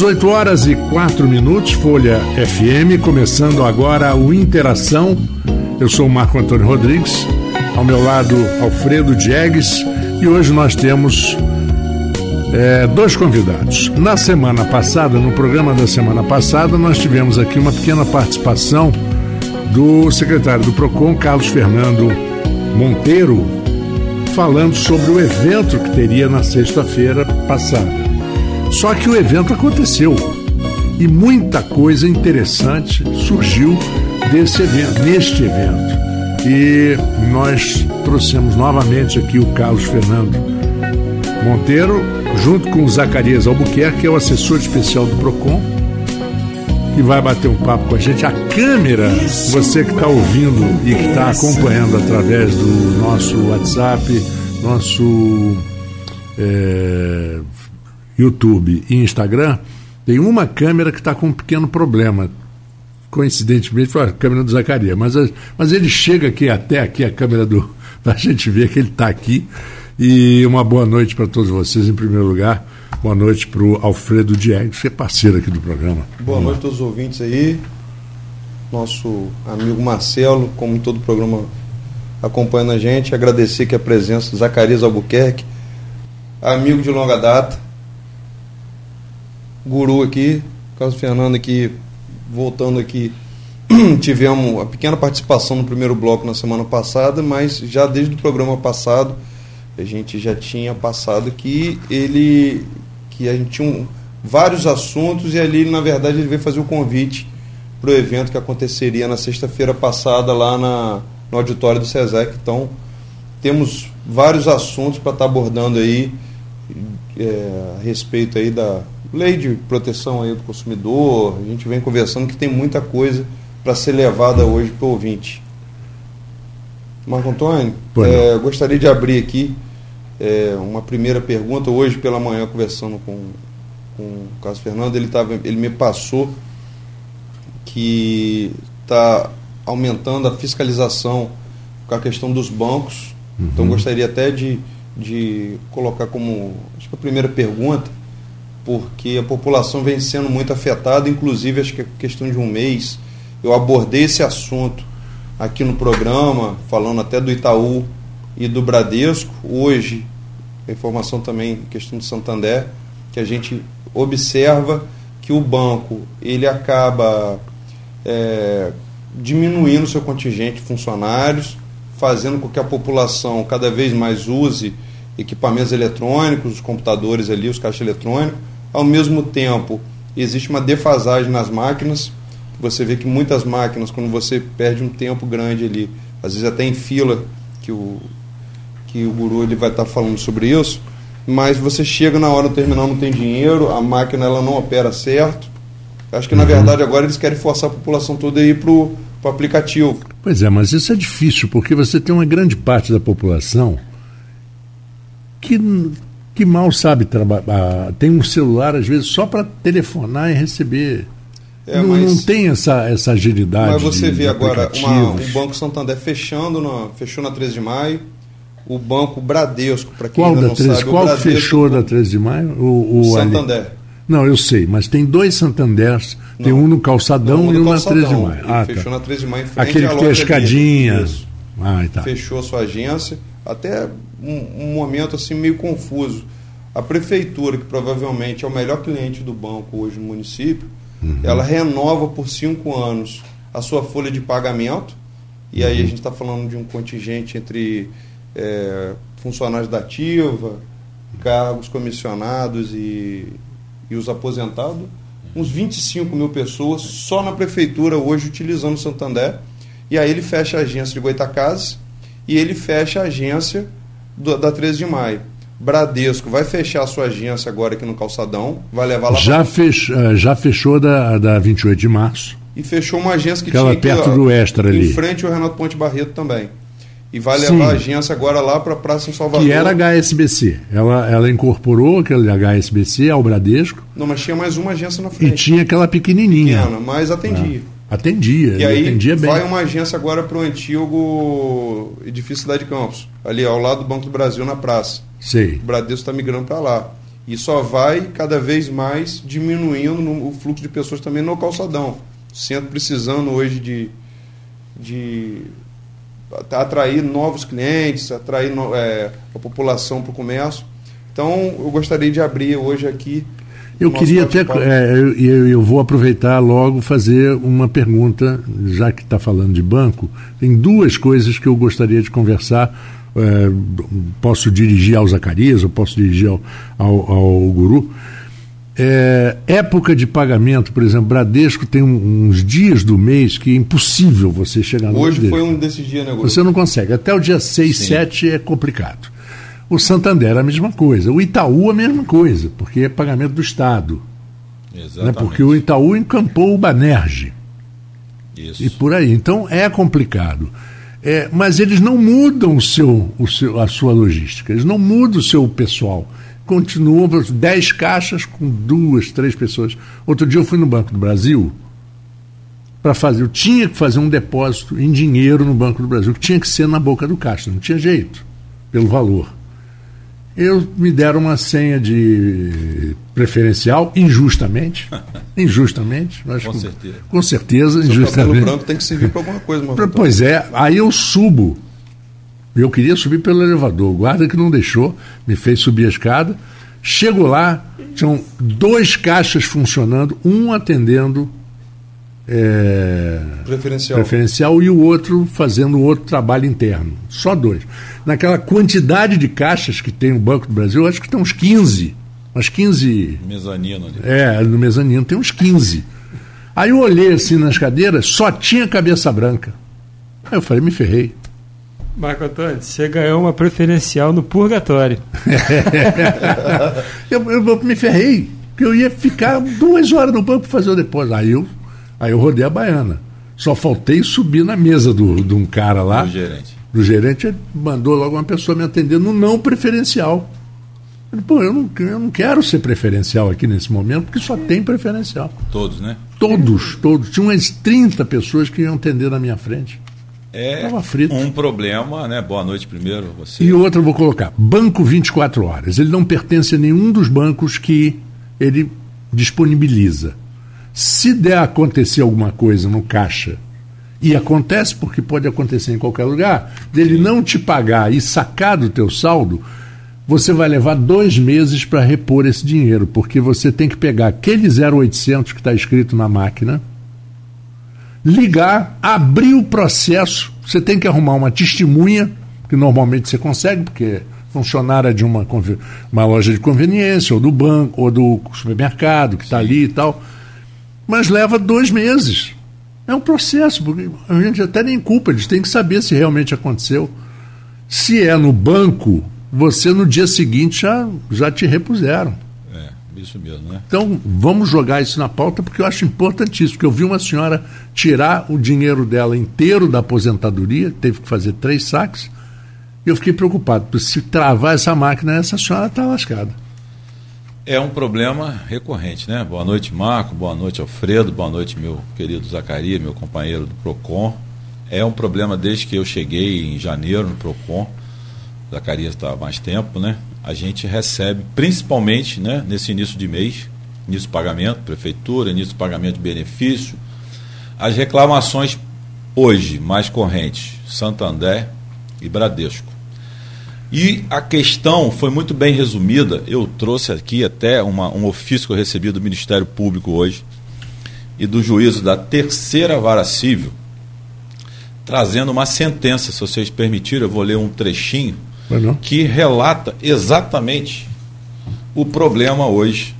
18 horas e 4 minutos, Folha FM, começando agora o Interação. Eu sou o Marco Antônio Rodrigues, ao meu lado Alfredo Diegues, e hoje nós temos é, dois convidados. Na semana passada, no programa da semana passada, nós tivemos aqui uma pequena participação do secretário do PROCON, Carlos Fernando Monteiro, falando sobre o evento que teria na sexta-feira passada. Só que o evento aconteceu e muita coisa interessante surgiu desse evento, neste evento. E nós trouxemos novamente aqui o Carlos Fernando Monteiro, junto com o Zacarias Albuquerque, que é o assessor especial do PROCON, que vai bater um papo com a gente. A câmera, você que está ouvindo e que está acompanhando através do nosso WhatsApp, nosso é, YouTube e Instagram, tem uma câmera que está com um pequeno problema. Coincidentemente foi a câmera do Zacarias, mas, mas ele chega aqui até aqui a câmera do. para a gente ver que ele está aqui. E uma boa noite para todos vocês, em primeiro lugar. Boa noite para o Alfredo Diegues, que é parceiro aqui do programa. Boa Vamos noite a todos os ouvintes aí. Nosso amigo Marcelo, como todo o programa acompanhando a gente. Agradecer aqui a presença do Zacarias Albuquerque, amigo de longa data guru aqui, Carlos Fernando aqui, voltando aqui, tivemos uma pequena participação no primeiro bloco na semana passada, mas já desde o programa passado a gente já tinha passado que ele que a gente tinha um, vários assuntos e ali na verdade ele veio fazer o convite para o evento que aconteceria na sexta-feira passada lá na, no auditório do SESEC. Então temos vários assuntos para estar tá abordando aí é, a respeito aí da lei de proteção aí do consumidor, a gente vem conversando que tem muita coisa para ser levada hoje para o ouvinte. Marco Antônio, é, gostaria de abrir aqui é, uma primeira pergunta. Hoje pela manhã, conversando com, com o Carlos Fernando, ele, tava, ele me passou que está aumentando a fiscalização com a questão dos bancos. Então, uhum. Então gostaria até de, de colocar como acho que a primeira pergunta porque a população vem sendo muito afetada, inclusive acho que é questão de um mês eu abordei esse assunto aqui no programa, falando até do Itaú e do Bradesco. Hoje, a informação também, questão do Santander, que a gente observa que o banco ele acaba é, diminuindo seu contingente de funcionários, fazendo com que a população cada vez mais use equipamentos eletrônicos, os computadores ali, os caixas eletrônicos, ao mesmo tempo, existe uma defasagem nas máquinas. Você vê que muitas máquinas, quando você perde um tempo grande ali, às vezes até em fila, que o, que o guru ele vai estar falando sobre isso, mas você chega na hora do terminal, não tem dinheiro, a máquina ela não opera certo. Acho que, na uhum. verdade, agora eles querem forçar a população toda a ir para o aplicativo. Pois é, mas isso é difícil, porque você tem uma grande parte da população que que mal sabe trabalhar. Tem um celular, às vezes, só para telefonar e receber. É, não, mas, não, tem essa, essa agilidade. Mas você de, vê agora uma, o Banco Santander fechando, na, fechou na 13 de maio. O Banco Bradesco, para quem qual ainda não 13, sabe. Qual fechou da 13 de maio? O, o Santander. Ali. Não, eu sei, mas tem dois Santanders. Não, tem um no Calçadão não, e um na 13 de maio. Ah, fechou tá. na 13 de maio em frente Aquele que tem a escadinha. Ah, tá. Fechou a sua agência. Até um, um momento assim meio confuso. A prefeitura, que provavelmente é o melhor cliente do banco hoje no município, uhum. ela renova por cinco anos a sua folha de pagamento. E aí a uhum. gente está falando de um contingente entre é, funcionários da ativa, cargos comissionados e, e os aposentados. Uns 25 mil pessoas só na prefeitura hoje utilizando o Santander. E aí ele fecha a agência de Goitacazes e ele fecha a agência do, da 13 de maio. Bradesco vai fechar a sua agência agora aqui no Calçadão, vai levar lá já, pra... fech, eh, já fechou da, da 28 de março. E fechou uma agência que Aquela tinha perto aqui, ó, do Extra ali. Em frente ao Renato Ponte Barreto também. E vai levar Sim. a agência agora lá para a Praça em Salvador. Que era HSBC. Ela, ela incorporou aquele HSBC ao Bradesco. Não, mas tinha mais uma agência na frente. E tinha aquela pequenininha. Pequena, mas atendia. Ah. Atendia, e aí atendia bem. vai uma agência agora para o antigo edifício Cidade Campos, ali ao lado do Banco do Brasil, na praça. Sei. O Bradesco está migrando para lá. E só vai cada vez mais diminuindo o fluxo de pessoas também no calçadão. Centro precisando hoje de, de atrair novos clientes, atrair é, a população para o comércio. Então, eu gostaria de abrir hoje aqui. Eu queria até. É, eu, eu, vou aproveitar logo fazer uma pergunta, já que está falando de banco. Tem duas coisas que eu gostaria de conversar. É, posso dirigir ao Zacarias, ou posso dirigir ao, ao, ao Guru. É, época de pagamento, por exemplo, Bradesco tem uns dias do mês que é impossível você chegar no Hoje foi um desses dias, né, Você não consegue. Até o dia 6, Sim. 7 é complicado. O Santander a mesma coisa. O Itaú a mesma coisa, porque é pagamento do Estado. Exatamente. Né? Porque o Itaú encampou o Banerje. Isso. E por aí. Então é complicado. É, mas eles não mudam o seu, o seu, a sua logística, eles não mudam o seu pessoal. Continuam 10 caixas com duas, três pessoas. Outro dia eu fui no Banco do Brasil para fazer. Eu tinha que fazer um depósito em dinheiro no Banco do Brasil, que tinha que ser na boca do caixa, não tinha jeito, pelo valor eu me deram uma senha de preferencial injustamente, injustamente, com, com certeza, com certeza, Seu injustamente. branco tem que servir para alguma coisa, pra, pois é, aí eu subo. Eu queria subir pelo elevador, o guarda que não deixou, me fez subir a escada. Chego lá, tinham dois caixas funcionando, um atendendo é, preferencial. preferencial e o outro fazendo outro trabalho interno. Só dois. Naquela quantidade de caixas que tem no Banco do Brasil, acho que tem uns 15. Umas 15. Mezanino ali. É, no mezanino tem uns 15. Aí eu olhei assim nas cadeiras, só tinha cabeça branca. Aí eu falei, me ferrei. Marco Antônio, você ganhou uma preferencial no purgatório. eu, eu, me ferrei, porque eu ia ficar duas horas no banco para fazer o depósito. Aí eu Aí eu rodei a baiana. Só faltei subir na mesa do, de um cara lá. Do gerente. Do gerente, mandou logo uma pessoa me atender no não preferencial. Eu falei, Pô, eu não, eu não quero ser preferencial aqui nesse momento, porque só tem preferencial. Todos, né? Todos, todos. Tinha umas 30 pessoas que iam atender na minha frente. É um problema, né? Boa noite primeiro. Você. E outro eu vou colocar: Banco 24 horas. Ele não pertence a nenhum dos bancos que ele disponibiliza. Se der acontecer alguma coisa no caixa, e acontece porque pode acontecer em qualquer lugar, dele Sim. não te pagar e sacar do teu saldo, você vai levar dois meses para repor esse dinheiro, porque você tem que pegar aquele 0800 que está escrito na máquina, ligar, abrir o processo, você tem que arrumar uma testemunha, que normalmente você consegue, porque funcionária de uma, uma loja de conveniência, ou do banco, ou do supermercado que está ali e tal mas leva dois meses. É um processo, porque a gente até nem culpa, eles têm que saber se realmente aconteceu. Se é no banco, você no dia seguinte já, já te repuseram. Isso mesmo, né? Então, vamos jogar isso na pauta, porque eu acho importantíssimo, porque eu vi uma senhora tirar o dinheiro dela inteiro da aposentadoria, teve que fazer três saques, e eu fiquei preocupado, porque se travar essa máquina, essa senhora está lascada. É um problema recorrente, né? Boa noite, Marco. Boa noite, Alfredo. Boa noite, meu querido Zacarias, meu companheiro do PROCON. É um problema desde que eu cheguei em janeiro no PROCON. Zacarias está há mais tempo, né? A gente recebe, principalmente né, nesse início de mês, início de pagamento, prefeitura, início de pagamento de benefício, as reclamações hoje mais correntes, Santander e Bradesco. E a questão foi muito bem resumida. Eu trouxe aqui até uma, um ofício que eu recebi do Ministério Público hoje e do juízo da terceira vara civil, trazendo uma sentença. Se vocês permitirem, eu vou ler um trechinho que relata exatamente o problema hoje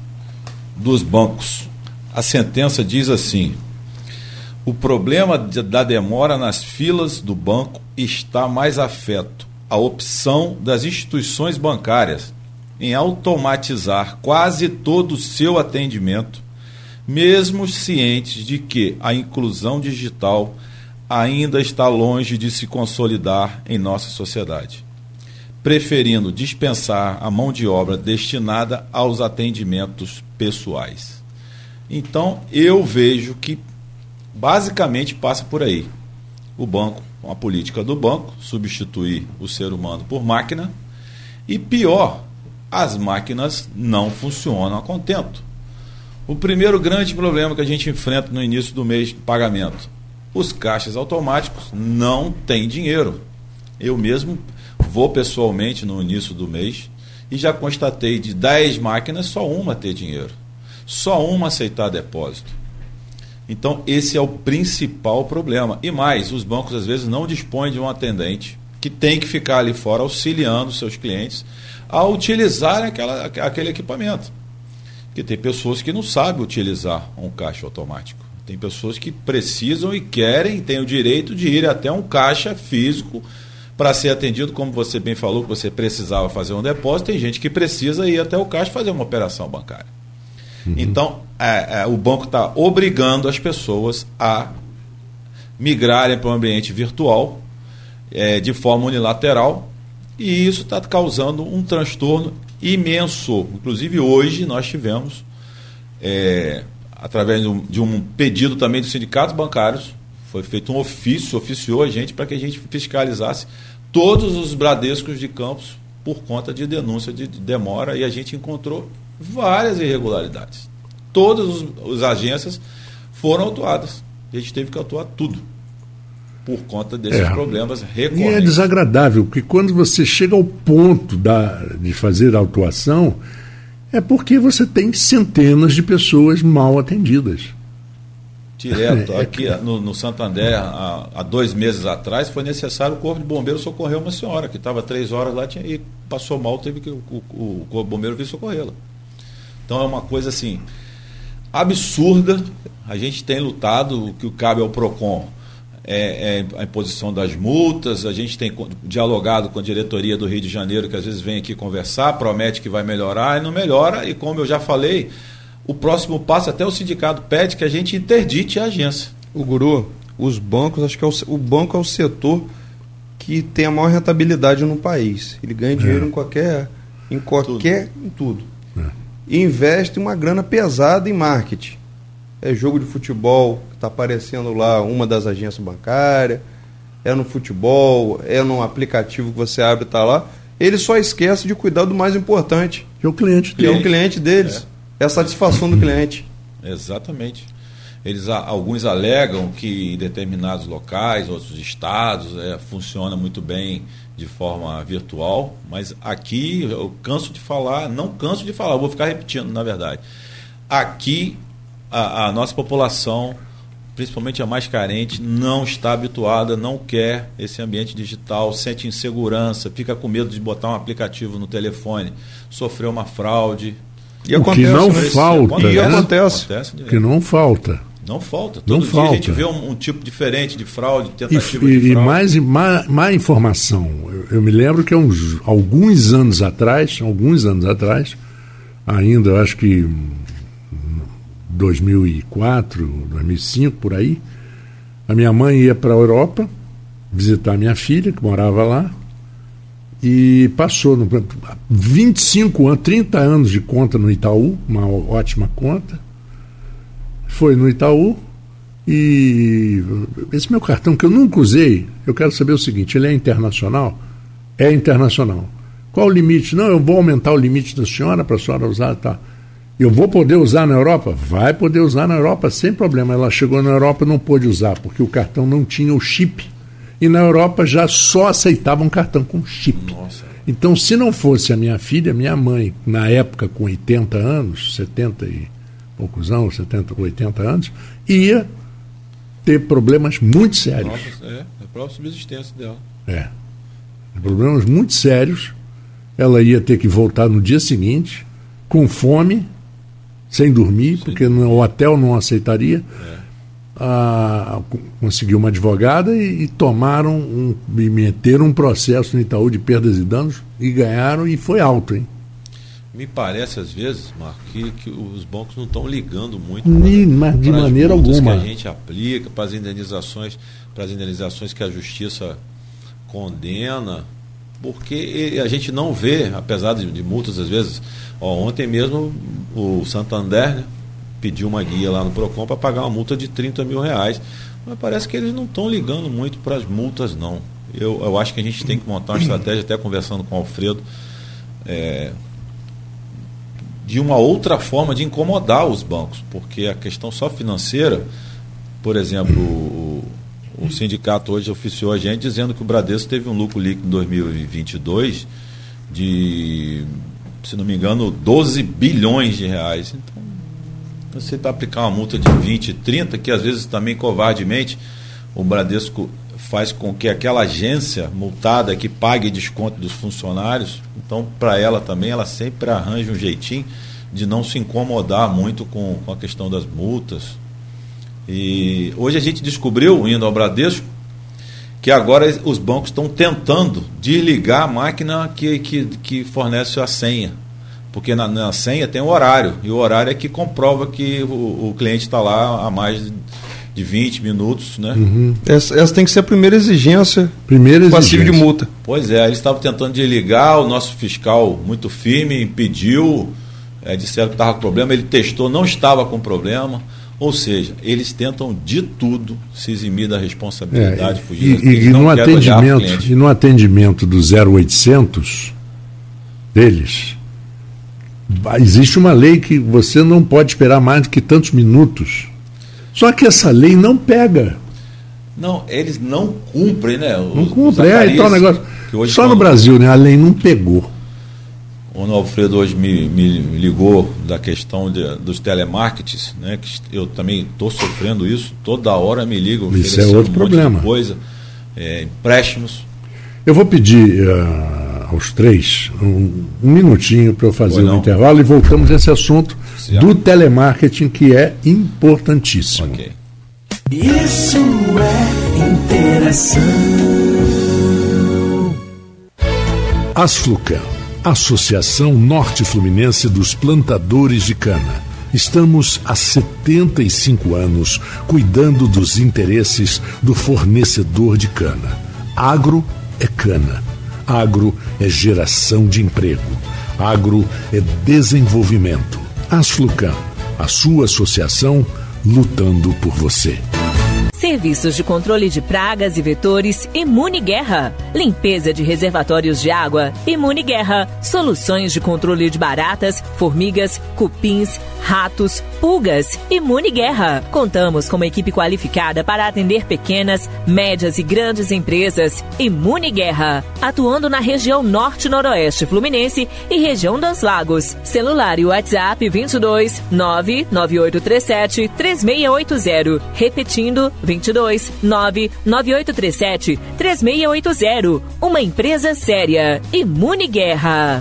dos bancos. A sentença diz assim: o problema da demora nas filas do banco está mais afeto a opção das instituições bancárias em automatizar quase todo o seu atendimento, mesmo cientes de que a inclusão digital ainda está longe de se consolidar em nossa sociedade, preferindo dispensar a mão de obra destinada aos atendimentos pessoais. Então, eu vejo que basicamente passa por aí. O banco a política do banco, substituir o ser humano por máquina. E pior, as máquinas não funcionam a contento. O primeiro grande problema que a gente enfrenta no início do mês de pagamento: os caixas automáticos não têm dinheiro. Eu mesmo vou pessoalmente no início do mês e já constatei de 10 máquinas só uma ter dinheiro, só uma aceitar depósito. Então, esse é o principal problema. E mais, os bancos às vezes não dispõem de um atendente que tem que ficar ali fora auxiliando seus clientes a utilizar aquela, aquele equipamento. Porque tem pessoas que não sabem utilizar um caixa automático. Tem pessoas que precisam e querem, têm o direito de ir até um caixa físico para ser atendido, como você bem falou, que você precisava fazer um depósito. Tem gente que precisa ir até o caixa fazer uma operação bancária. Uhum. Então, é, é, o banco está obrigando as pessoas a migrarem para o um ambiente virtual é, de forma unilateral e isso está causando um transtorno imenso. Inclusive, hoje nós tivemos, é, através de um, de um pedido também dos sindicatos bancários, foi feito um ofício, oficiou a gente para que a gente fiscalizasse todos os Bradescos de Campos por conta de denúncia de demora e a gente encontrou várias irregularidades. Todas as agências foram autuadas. A gente teve que autuar tudo por conta desses é. problemas recorrentes. E é desagradável, porque quando você chega ao ponto da, de fazer a autuação, é porque você tem centenas de pessoas mal atendidas. Direto. É, Aqui no, no Santander, há, há, dois meses atrás, foi necessário o Corpo de Bombeiros socorrer uma senhora que estava três horas lá tinha, e passou mal, teve que o, o, o Corpo de Bombeiros vir socorrê-la. Então é uma coisa assim absurda. A gente tem lutado, o que cabe ao PROCON é, é, a imposição das multas, a gente tem dialogado com a diretoria do Rio de Janeiro, que às vezes vem aqui conversar, promete que vai melhorar e não melhora, e como eu já falei, o próximo passo, até o sindicato pede que a gente interdite a agência. O Guru, os bancos, acho que é o, o banco é o setor que tem a maior rentabilidade no país. Ele ganha dinheiro é. em qualquer. em qualquer. tudo. em tudo. É. E investe uma grana pesada em marketing. É jogo de futebol, que está aparecendo lá uma das agências bancárias, é no futebol, é no aplicativo que você abre e está lá. Ele só esquece de cuidar do mais importante. Que é o cliente Que é o cliente deles. É é a satisfação do cliente. Exatamente. Eles, alguns alegam que em determinados locais, outros estados, é, funciona muito bem de forma virtual, mas aqui eu canso de falar, não canso de falar, vou ficar repetindo, na verdade. Aqui a, a nossa população, principalmente a mais carente, não está habituada, não quer esse ambiente digital, sente insegurança, fica com medo de botar um aplicativo no telefone, sofreu uma fraude, e o que não falta. E né? acontece. acontece que não falta. Não falta. Todo não dia falta. a gente vê um, um, tipo diferente de fraude, tentativa e, de fraude. E mais, má, má informação. Eu, eu, me lembro que há uns, alguns anos atrás, alguns anos atrás, ainda, eu acho que 2004, 2005, por aí, a minha mãe ia para a Europa visitar minha filha, que morava lá, e passou no 25 anos, 30 anos de conta no Itaú, uma ótima conta. Foi no Itaú e esse meu cartão que eu nunca usei, eu quero saber o seguinte, ele é internacional? É internacional. Qual o limite? Não, eu vou aumentar o limite da senhora para a senhora usar, tá? Eu vou poder usar na Europa? Vai poder usar na Europa sem problema. Ela chegou na Europa não pôde usar, porque o cartão não tinha o chip e na Europa já só aceitavam cartão com chip. Nossa. Então, se não fosse a minha filha, minha mãe, na época com 80 anos, 70 e poucos anos, 70, 80 anos, ia ter problemas muito sérios. Nossa, é, a própria subsistência dela. É. Problemas muito sérios. Ela ia ter que voltar no dia seguinte, com fome, sem dormir, Sim. porque no hotel não aceitaria. É a, conseguiu uma advogada e, e tomaram um, e meteram um processo no Itaú de perdas e danos e ganharam e foi alto, hein? Me parece às vezes, Marco, que, que os bancos não estão ligando muito para, de para maneira alguma que a gente aplica, para as indenizações, para as indenizações que a justiça condena, porque a gente não vê, apesar de, de multas às vezes. Ó, ontem mesmo o Santander né, pediu uma guia lá no PROCON para pagar uma multa de 30 mil reais. Mas parece que eles não estão ligando muito para as multas, não. Eu, eu acho que a gente tem que montar uma estratégia, até conversando com o Alfredo, é, de uma outra forma de incomodar os bancos, porque a questão só financeira, por exemplo, o, o sindicato hoje oficiou a gente dizendo que o Bradesco teve um lucro líquido em 2022 de, se não me engano, 12 bilhões de reais. Então, você está aplicar uma multa de 20, 30, que às vezes também covardemente o Bradesco faz com que aquela agência multada que pague desconto dos funcionários, então para ela também, ela sempre arranja um jeitinho de não se incomodar muito com, com a questão das multas. E hoje a gente descobriu, indo ao Bradesco, que agora os bancos estão tentando desligar a máquina que, que, que fornece a senha. Porque na, na senha tem o horário, e o horário é que comprova que o, o cliente está lá há mais de 20 minutos, né? Uhum. Essa, essa, tem que ser a primeira exigência primeira passiva de multa. Pois é, eles estavam tentando desligar, o nosso fiscal muito firme impediu, é, disseram que estava com problema, ele testou, não estava com problema. Ou seja, eles tentam de tudo se eximir da responsabilidade, é, fugir. E, e, e no atendimento, e no atendimento do 0800 deles, existe uma lei que você não pode esperar mais do que tantos minutos. Só que essa lei não pega. Não, eles não cumprem, né? Os, não cumprem. É, então, negócio. Só no Brasil, né? A lei não pegou. O Alfredo hoje me, me ligou da questão de, dos telemarketings, né? Que eu também estou sofrendo isso. Toda hora me ligam. Isso é outro um problema. coisa, é, empréstimos. Eu vou pedir uh, aos três um, um minutinho para eu fazer um intervalo e voltamos a esse assunto do telemarketing que é importantíssimo. Okay. Isso é interação. Asflucan, Associação Norte Fluminense dos Plantadores de Cana. Estamos há 75 anos cuidando dos interesses do fornecedor de cana. Agro é cana. Agro é geração de emprego. Agro é desenvolvimento. Asflucan, a sua associação lutando por você. Serviços de controle de pragas e vetores Imune Guerra. Limpeza de reservatórios de água Imune Guerra. Soluções de controle de baratas, formigas, cupins, ratos, pulgas Imune Guerra. Contamos com uma equipe qualificada para atender pequenas, médias e grandes empresas Imune Guerra. Atuando na região norte-noroeste fluminense e região dos lagos. Celular e WhatsApp 22 99837 3680. Repetindo 22 99837 3680. Uma empresa séria. Imune Guerra.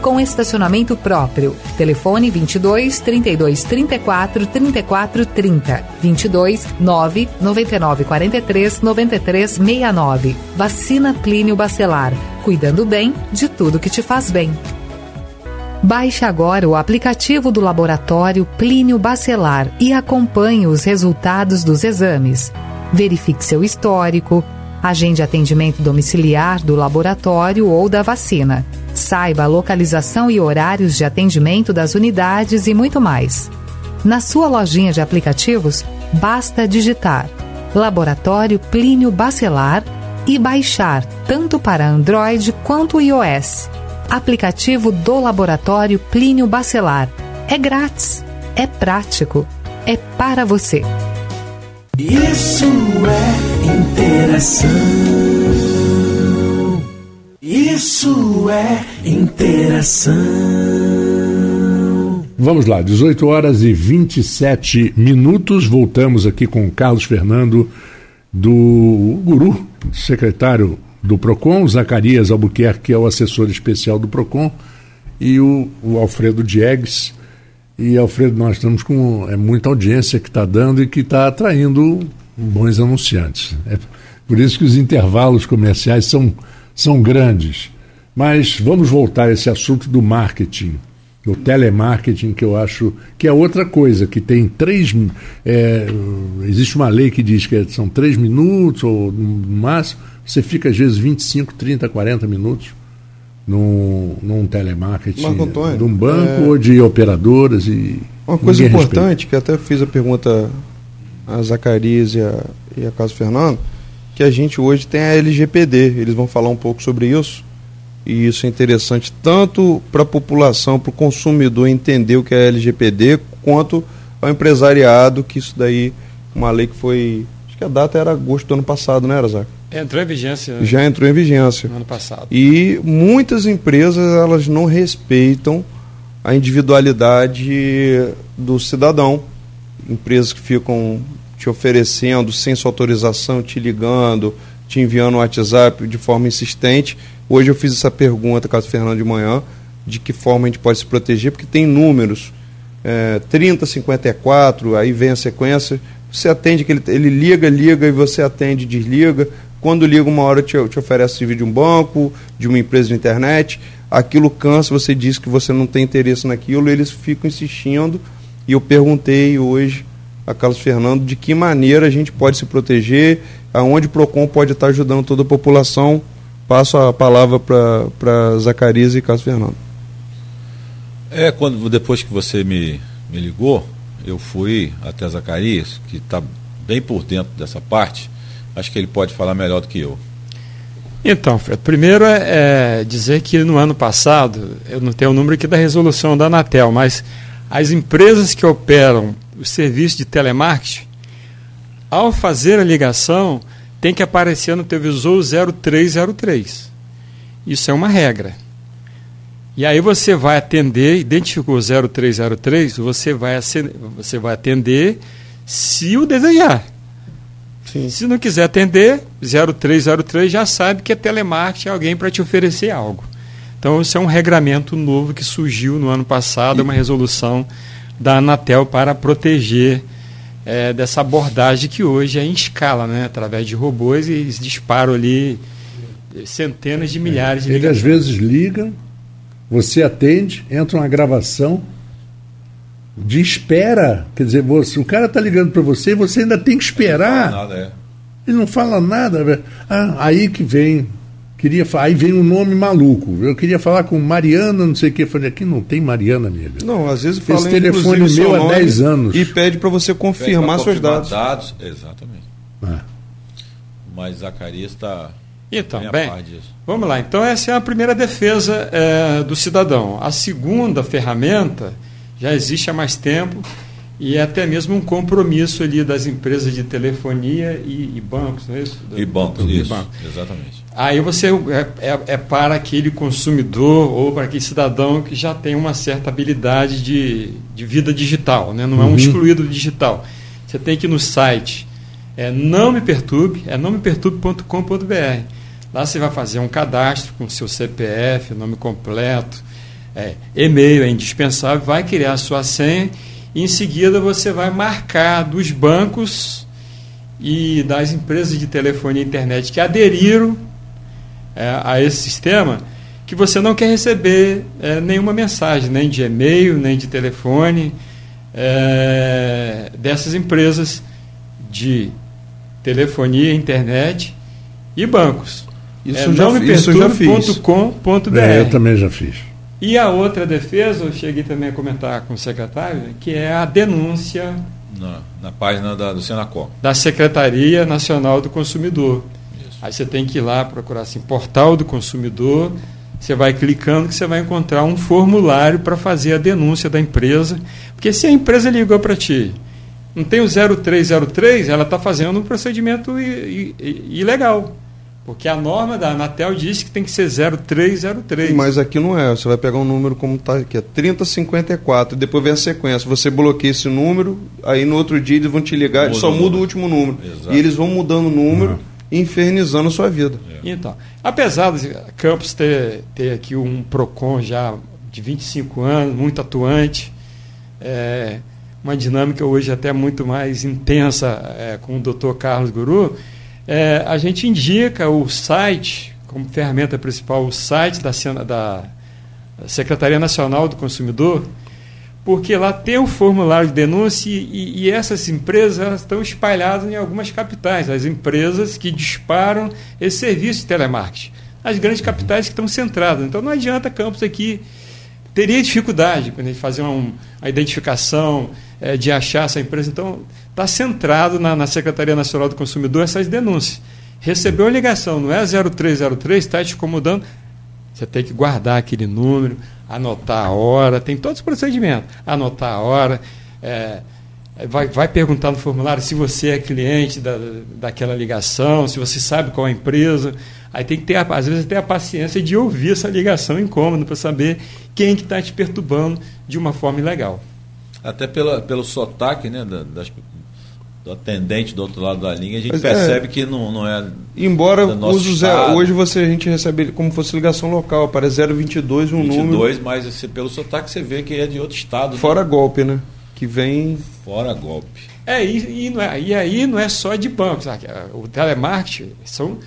com estacionamento próprio. Telefone 22 32 34 34 30. 22 9 99 43 93 69. Vacina Plínio Bacelar. Cuidando bem de tudo que te faz bem. Baixe agora o aplicativo do laboratório Plínio Bacelar e acompanhe os resultados dos exames. Verifique seu histórico, agende atendimento domiciliar do laboratório ou da vacina. Saiba a localização e horários de atendimento das unidades e muito mais. Na sua lojinha de aplicativos, basta digitar Laboratório Plínio Bacelar e baixar tanto para Android quanto iOS. Aplicativo do Laboratório Plínio Bacelar. É grátis, é prático, é para você. Isso é interação. Isso é interação. Vamos lá, 18 horas e 27 minutos. Voltamos aqui com o Carlos Fernando, do Guru, secretário do PROCON, Zacarias Albuquerque, que é o assessor especial do PROCON, e o, o Alfredo Diegues. E, Alfredo, nós estamos com é, muita audiência que está dando e que está atraindo bons anunciantes. É por isso que os intervalos comerciais são são grandes. Mas vamos voltar a esse assunto do marketing, o telemarketing, que eu acho que é outra coisa, que tem três. É, existe uma lei que diz que são três minutos, ou no máximo, você fica às vezes 25, 30, 40 minutos num, num telemarketing Antônio, de um banco é- ou de operadoras e. Uma coisa importante, que até fiz a pergunta a Zacarias e a, e a Carlos Fernando, que a gente hoje tem a LGPD. Eles vão falar um pouco sobre isso. E isso é interessante tanto para a população, para o consumidor entender o que é a LGPD, quanto ao empresariado, que isso daí, uma lei que foi. Acho que a data era agosto do ano passado, né, Zac? Entrou em vigência Já entrou em vigência. no ano passado. E muitas empresas elas não respeitam a individualidade do cidadão. Empresas que ficam te oferecendo sem sua autorização, te ligando, te enviando um WhatsApp de forma insistente. Hoje eu fiz essa pergunta, caso Fernando de manhã, de que forma a gente pode se proteger, porque tem números. É, 30, 54, aí vem a sequência. Você atende, que ele, ele liga, liga e você atende, desliga. Quando liga, uma hora te, te oferece serviço de um banco, de uma empresa de internet. Aquilo cansa, você diz que você não tem interesse naquilo, eles ficam insistindo. E eu perguntei hoje a Carlos Fernando de que maneira a gente pode se proteger, aonde o PROCON pode estar ajudando toda a população. Passo a palavra para Zacarias e Carlos Fernando. É, quando depois que você me, me ligou, eu fui até Zacarias, que está bem por dentro dessa parte. Acho que ele pode falar melhor do que eu. Então, Fred, primeiro é, é dizer que no ano passado, eu não tenho o número aqui da resolução da Anatel, mas as empresas que operam o serviço de telemarketing, ao fazer a ligação, tem que aparecer no televisor 0303. Isso é uma regra. E aí você vai atender, identificou o 0303, você vai, você vai atender se o desejar. Se não quiser atender, 0303 já sabe que é telemarketing, é alguém para te oferecer algo. Então, isso é um regramento novo que surgiu no ano passado, é uma resolução da Anatel para proteger eh, dessa abordagem que hoje é em escala, né? através de robôs e eles disparam ali centenas de milhares de Ele às vezes liga, você atende, entra uma gravação de espera. Quer dizer, você, o cara está ligando para você e você ainda tem que esperar. Nada, é. Ele não fala nada. velho. Ah, aí que vem. Queria, fa- aí vem um nome maluco. Eu queria falar com Mariana, não sei o que. Eu falei, aqui não tem Mariana, amiga. Não, às vezes Esse fala telefone o seu meu há nome 10 anos. E pede para você confirmar seus confirmar dados. dados. Exatamente. Ah. Mas Zacarias está Então, bem. Vamos lá, então essa é a primeira defesa eh, do cidadão. A segunda ferramenta já existe há mais tempo e é até mesmo um compromisso ali das empresas de telefonia e, e bancos, não é isso? E bancos, E isso. bancos. Exatamente. Aí você é, é- é para aquele consumidor ou para aquele cidadão que já tem uma certa habilidade de, de vida digital, né? não é um excluído do digital. Você tem que ir no site é, não me perturbe, é não me perturbe.com.br. Lá você vai fazer um cadastro com seu CPF, nome completo, é, e-mail é indispensável, vai criar a sua senha e em seguida você vai marcar dos bancos e das empresas de telefonia e internet que aderiram é, a esse sistema que você não quer receber é, nenhuma mensagem, nem de e-mail, nem de telefone é, dessas empresas de telefonia, internet e bancos. Isso é, já isso eu já fiz. perturbe.com.br. É, eu também já fiz. E a outra defesa, eu cheguei também a comentar com o secretário, que é a denúncia Na, na página da, do Senacom. da Secretaria Nacional do Consumidor. Aí você tem que ir lá procurar assim, portal do consumidor, você vai clicando que você vai encontrar um formulário para fazer a denúncia da empresa. Porque se a empresa ligou para ti, não tem o 0303, ela está fazendo um procedimento ilegal. Porque a norma da Anatel diz que tem que ser 0303. Mas aqui não é. Você vai pegar um número como está aqui, é 3054, e depois vem a sequência. Você bloqueia esse número, aí no outro dia eles vão te ligar, Muda só muda o último número. Exato. E eles vão mudando o número, infernizando sua vida. Então, apesar de Campos ter, ter aqui um PROCON já de 25 anos, muito atuante, é, uma dinâmica hoje até muito mais intensa é, com o Dr. Carlos Guru, é, a gente indica o site como ferramenta principal o site da, da Secretaria Nacional do Consumidor, porque lá tem um formulário de denúncia e, e essas empresas estão espalhadas em algumas capitais, as empresas que disparam esse serviço de telemarketing. As grandes capitais que estão centradas. Então não adianta Campos aqui. Teria dificuldade quando gente fazer uma, uma identificação, é, de achar essa empresa. Então, está centrado na, na Secretaria Nacional do Consumidor essas denúncias. Recebeu a ligação, não é 0303, está te incomodando. Você tem que guardar aquele número, anotar a hora, tem todos os procedimentos. Anotar a hora, é, vai, vai perguntar no formulário se você é cliente da, daquela ligação, se você sabe qual é a empresa. Aí tem que ter, às vezes, ter a paciência de ouvir essa ligação incômoda para saber quem que está te perturbando de uma forma ilegal. Até pela, pelo sotaque né, das, do atendente do outro lado da linha, a gente Mas é. percebe é, que não, não é. Embora use zero, hoje você a gente recebe ele como fosse ligação local, aparece 022 um 22, número. mas esse, pelo sotaque você vê que é de outro estado. Né? Fora né? golpe, né? Que vem. Fora golpe. É, e, e, é, e aí não é só de bancos. O telemarketing são.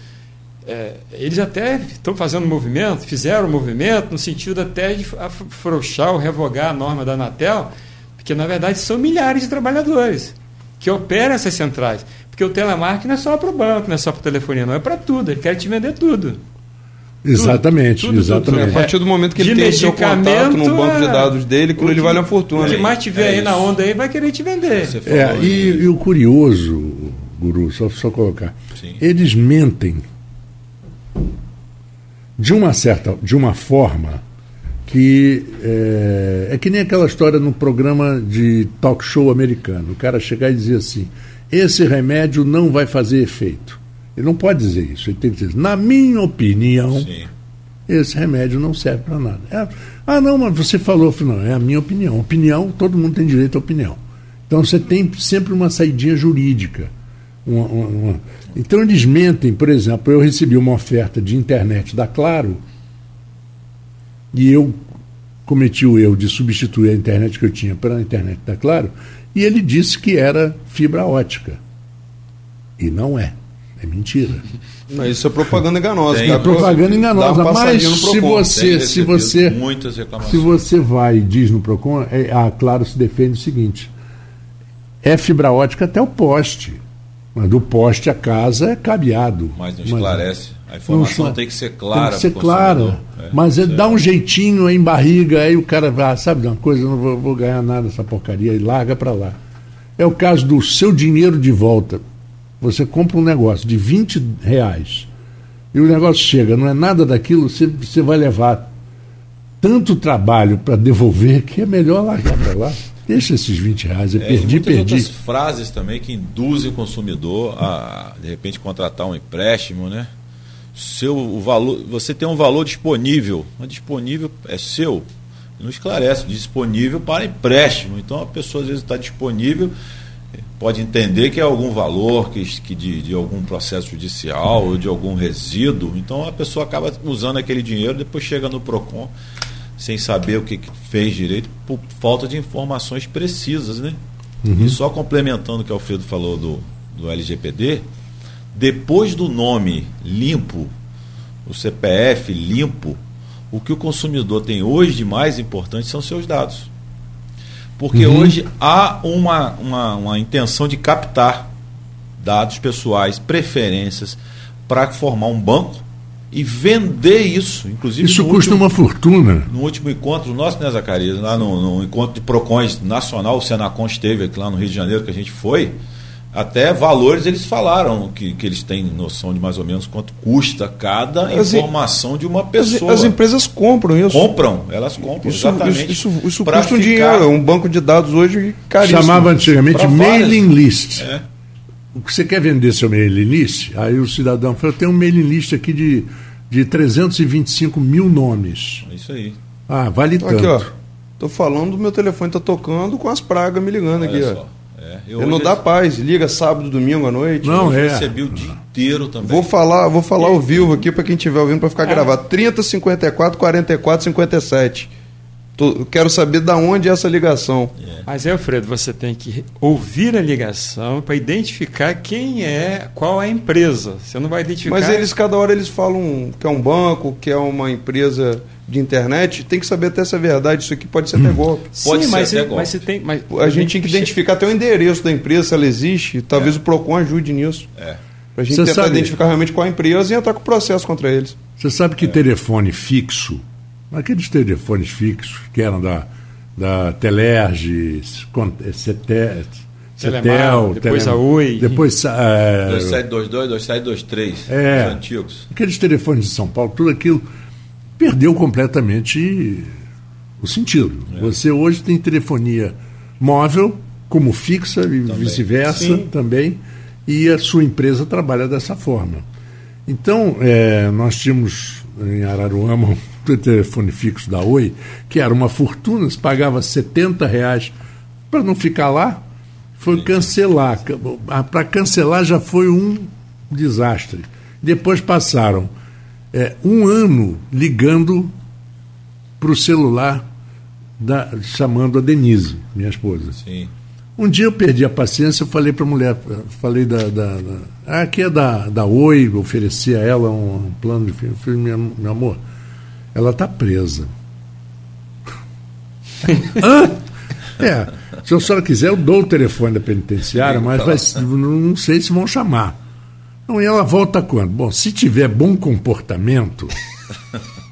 É, eles até estão fazendo movimento, fizeram movimento no sentido até de afrouxar ou revogar a norma da Anatel, porque na verdade são milhares de trabalhadores que operam essas centrais. Porque o telemarketing não é só para o banco, não é só para telefonia, não é para tudo. Ele quer te vender tudo. Exatamente, tudo, tudo, exatamente. Tudo. A partir do momento que ele tem seu contato no banco de dados dele, aquilo ele vale uma fortuna. O que mais tiver é aí isso. na onda aí vai querer te vender. É, e, e, o curioso, Guru, só, só colocar, Sim. eles mentem de uma certa, de uma forma que é, é, que nem aquela história no programa de talk show americano. O cara chegar e dizer assim: esse remédio não vai fazer efeito. Ele não pode dizer isso. Ele tem que dizer: na minha opinião, Sim. esse remédio não serve para nada. É, ah, não, mas você falou, não, é a minha opinião. Opinião, todo mundo tem direito à opinião. Então você tem sempre uma saidinha jurídica. Uma, uma, uma... Então eles mentem, por exemplo, eu recebi uma oferta de internet da Claro e eu cometi o erro de substituir a internet que eu tinha pela internet da Claro, e ele disse que era fibra ótica. E não é. É mentira. Não, isso é propaganda enganosa. Tem, é propaganda enganosa. Mas se você, se você, se você vai e diz no Procon, é, a Claro se defende o seguinte: é fibra ótica até o poste. Mas do poste à casa é cabeado. Mas não esclarece. A informação não, tem que ser clara. Tem que ser clara. É, mas é, dá um jeitinho em barriga, aí o cara vai, ah, sabe de uma coisa, não vou, vou ganhar nada dessa porcaria, e larga para lá. É o caso do seu dinheiro de volta. Você compra um negócio de 20 reais e o negócio chega, não é nada daquilo, você, você vai levar tanto trabalho para devolver que é melhor largar para lá. Deixa esses 20 reais, eu é, perdi, perdi. outras frases também que induzem o consumidor a, de repente, contratar um empréstimo, né? Seu, o valor, você tem um valor disponível, mas disponível é seu. Não esclarece, disponível para empréstimo. Então a pessoa às vezes está disponível, pode entender que é algum valor que, que de, de algum processo judicial ou de algum resíduo. Então a pessoa acaba usando aquele dinheiro, depois chega no PROCON sem saber o que, que fez direito, por falta de informações precisas, né? Uhum. E só complementando o que o Alfredo falou do, do LGPD, depois do nome limpo, o CPF limpo, o que o consumidor tem hoje de mais importante são seus dados. Porque uhum. hoje há uma, uma, uma intenção de captar dados pessoais, preferências, para formar um banco e vender isso. Inclusive, isso custa último, uma fortuna. No último encontro nosso, né, Zacarias? Lá no, no encontro de PROCONs nacional, o Senacon esteve aqui lá no Rio de Janeiro, que a gente foi. Até valores eles falaram que, que eles têm noção de mais ou menos quanto custa cada as, informação de uma pessoa. As, as, empresas compram isso. Compram, elas compram, isso, exatamente. Isso, isso, isso custa ficar... um dinheiro. Um banco de dados hoje caríssimo. Chamava antigamente mailing list. É. Você quer vender seu mailing list? Aí o cidadão falou: eu tenho um mailing list aqui de de 325 mil nomes. É isso aí. Ah, vale então, tanto. Aqui, ó. Tô falando, meu telefone tá tocando com as pragas me ligando Olha aqui, só. ó. É, eu não dá paz, liga sábado, domingo à noite. Não, eu é. recebi o dia inteiro também. Vou falar, vou falar ao vivo aqui para quem estiver ouvindo para ficar é. gravado. 30 54 44 57. Tô- eu quero saber da onde é essa ligação. Mas, Alfredo, você tem que ouvir a ligação para identificar quem é, qual é a empresa. Você não vai identificar. Mas eles, cada hora, eles falam que é um banco, que é uma empresa de internet. Tem que saber até se é verdade. Isso aqui pode ser até golpe. Sim, Pode ser mas, até mas golpe. você tem. Mas A gente tinha que identificar até o endereço da empresa, se ela existe. Talvez É. o PROCON ajude nisso. É. Pra gente Você tentar sabe- identificar realmente qual é a empresa e entrar com o processo contra eles. Você sabe que telefone fixo, aqueles telefones fixos que eram da, da Telerge, Con- Cetel, depois a Oi. depois eh, 2722, 2723. É. Os antigos. aqueles telefones de São Paulo, tudo aquilo perdeu completamente o sentido. É. Você hoje tem telefonia móvel como fixa e vice-versa também, e a sua empresa trabalha dessa forma. Então, eh, nós tínhamos em Araruama telefone fixo da Oi, que era uma fortuna, se pagava 70 reais para não ficar lá, foi cancelar. Para cancelar já foi um desastre. Depois passaram eh, um ano ligando para o celular da, chamando a Denise, minha esposa. Sim. Um dia eu perdi a paciência, eu falei para a mulher, falei da, da, da- ah, aqui é da, da Oi, ofereci a ela um, um plano de filho. Eu falei, meu, meu amor, ela está presa. Hã? É, se a senhora quiser, eu dou o telefone da penitenciária, mas vai- não sei se vão chamar. Não, e ela volta quando? Bom, se tiver bom comportamento,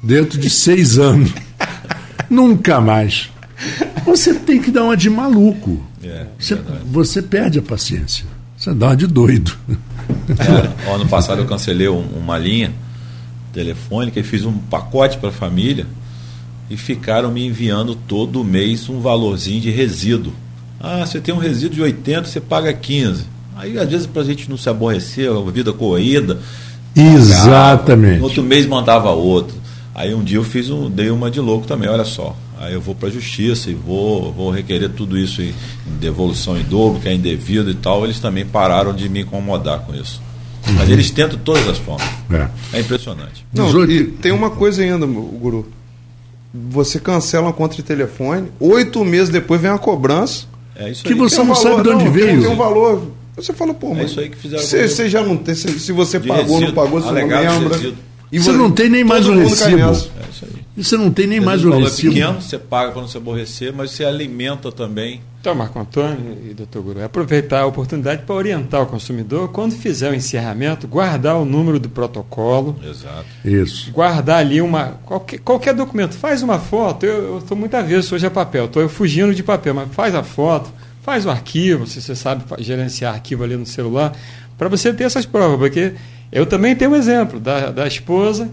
dentro de seis anos, nunca mais. Você tem que dar uma de maluco. É, Você, verdade. você perde a paciência. Você dá uma de doido. É, ano passado eu cancelei um- uma linha telefônica e fiz um pacote para a família e ficaram me enviando todo mês um valorzinho de resíduo. Ah, você tem um resíduo de 80, você paga 15. Aí, às vezes, para a gente não se aborrecer, a vida corrida. Exatamente. No outro mês mandava outro. Aí um dia eu fiz um, dei uma de louco também, olha só. Aí eu vou para a justiça e vou, vou requerer tudo isso em, em devolução em dobro, que é indevido e tal. Eles também pararam de me incomodar com isso. Mas eles tentam todas as formas. É. É impressionante. Não, 18 e tem uma coisa ainda, meu guru. Você cancela uma conta de telefone, oito meses depois vem a cobrança. É isso Que aí. você um não sabe de onde tem- veio. Tem um valor. Você fala, pô, mas. isso aí que fizeram Você, você já não tem. Se, se você De pagou, não resíduo, pagou, você não lembra. E Você vo- não tem nem mais o cai recibo. nessa. É isso aí. E você não tem nem mais o o valor é recibo. pequeno, você paga para não se aborrecer, mas você alimenta também. Então, Marco Antônio e doutor Guru, é aproveitar a oportunidade para orientar o consumidor, quando fizer o encerramento, guardar o número do protocolo, Exato. Isso. guardar ali uma. Qualquer, qualquer documento, faz uma foto. Eu estou muito avesso hoje a papel, estou fugindo de papel, mas faz a foto, faz o arquivo, se você sabe gerenciar arquivo ali no celular, para você ter essas provas, porque eu também tenho um exemplo da, da esposa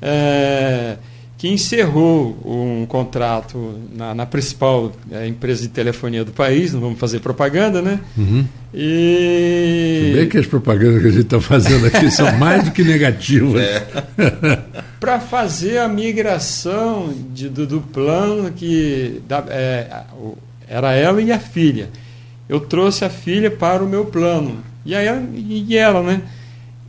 é, que encerrou um contrato na, na principal é, empresa de telefonia do país, não vamos fazer propaganda, né? Uhum. E. Bem que as propagandas que a gente está fazendo aqui são mais do que negativas. para fazer a migração de- do, do plano que da- é, era ela e a filha. Eu trouxe a filha para o meu plano. E, aí, e ela, né?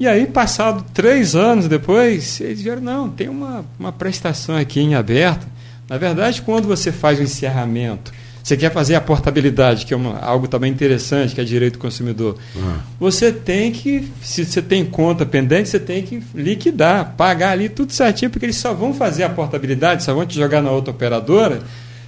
E aí, passado três anos depois, eles disseram, não, tem uma, uma prestação aqui em aberto. Na verdade, quando você faz o encerramento, você quer fazer a portabilidade, que é uma- algo também interessante, que é direito do consumidor. Você tem que, se você tem conta pendente, você tem que liquidar, pagar ali tudo certinho, porque eles só vão fazer a portabilidade, só vão te jogar na outra operadora,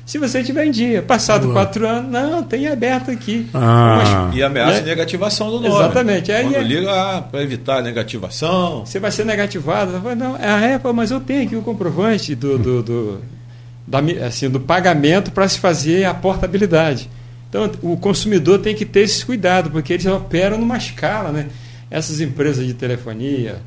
se você tiver em dia. Passado quatro anos, não, tem aberto aqui. Ah. E ameaça É. de negativação do nome. Exatamente. Aí Quando é- liga, ah, para evitar a negativação. Você vai ser negativado. Não, ah, é, mas eu tenho aqui o comprovante do, do, do, da assim, do pagamento para se fazer a portabilidade. Então, o consumidor tem que ter esse cuidado, porque eles operam numa escala. Né? Essas empresas de telefonia,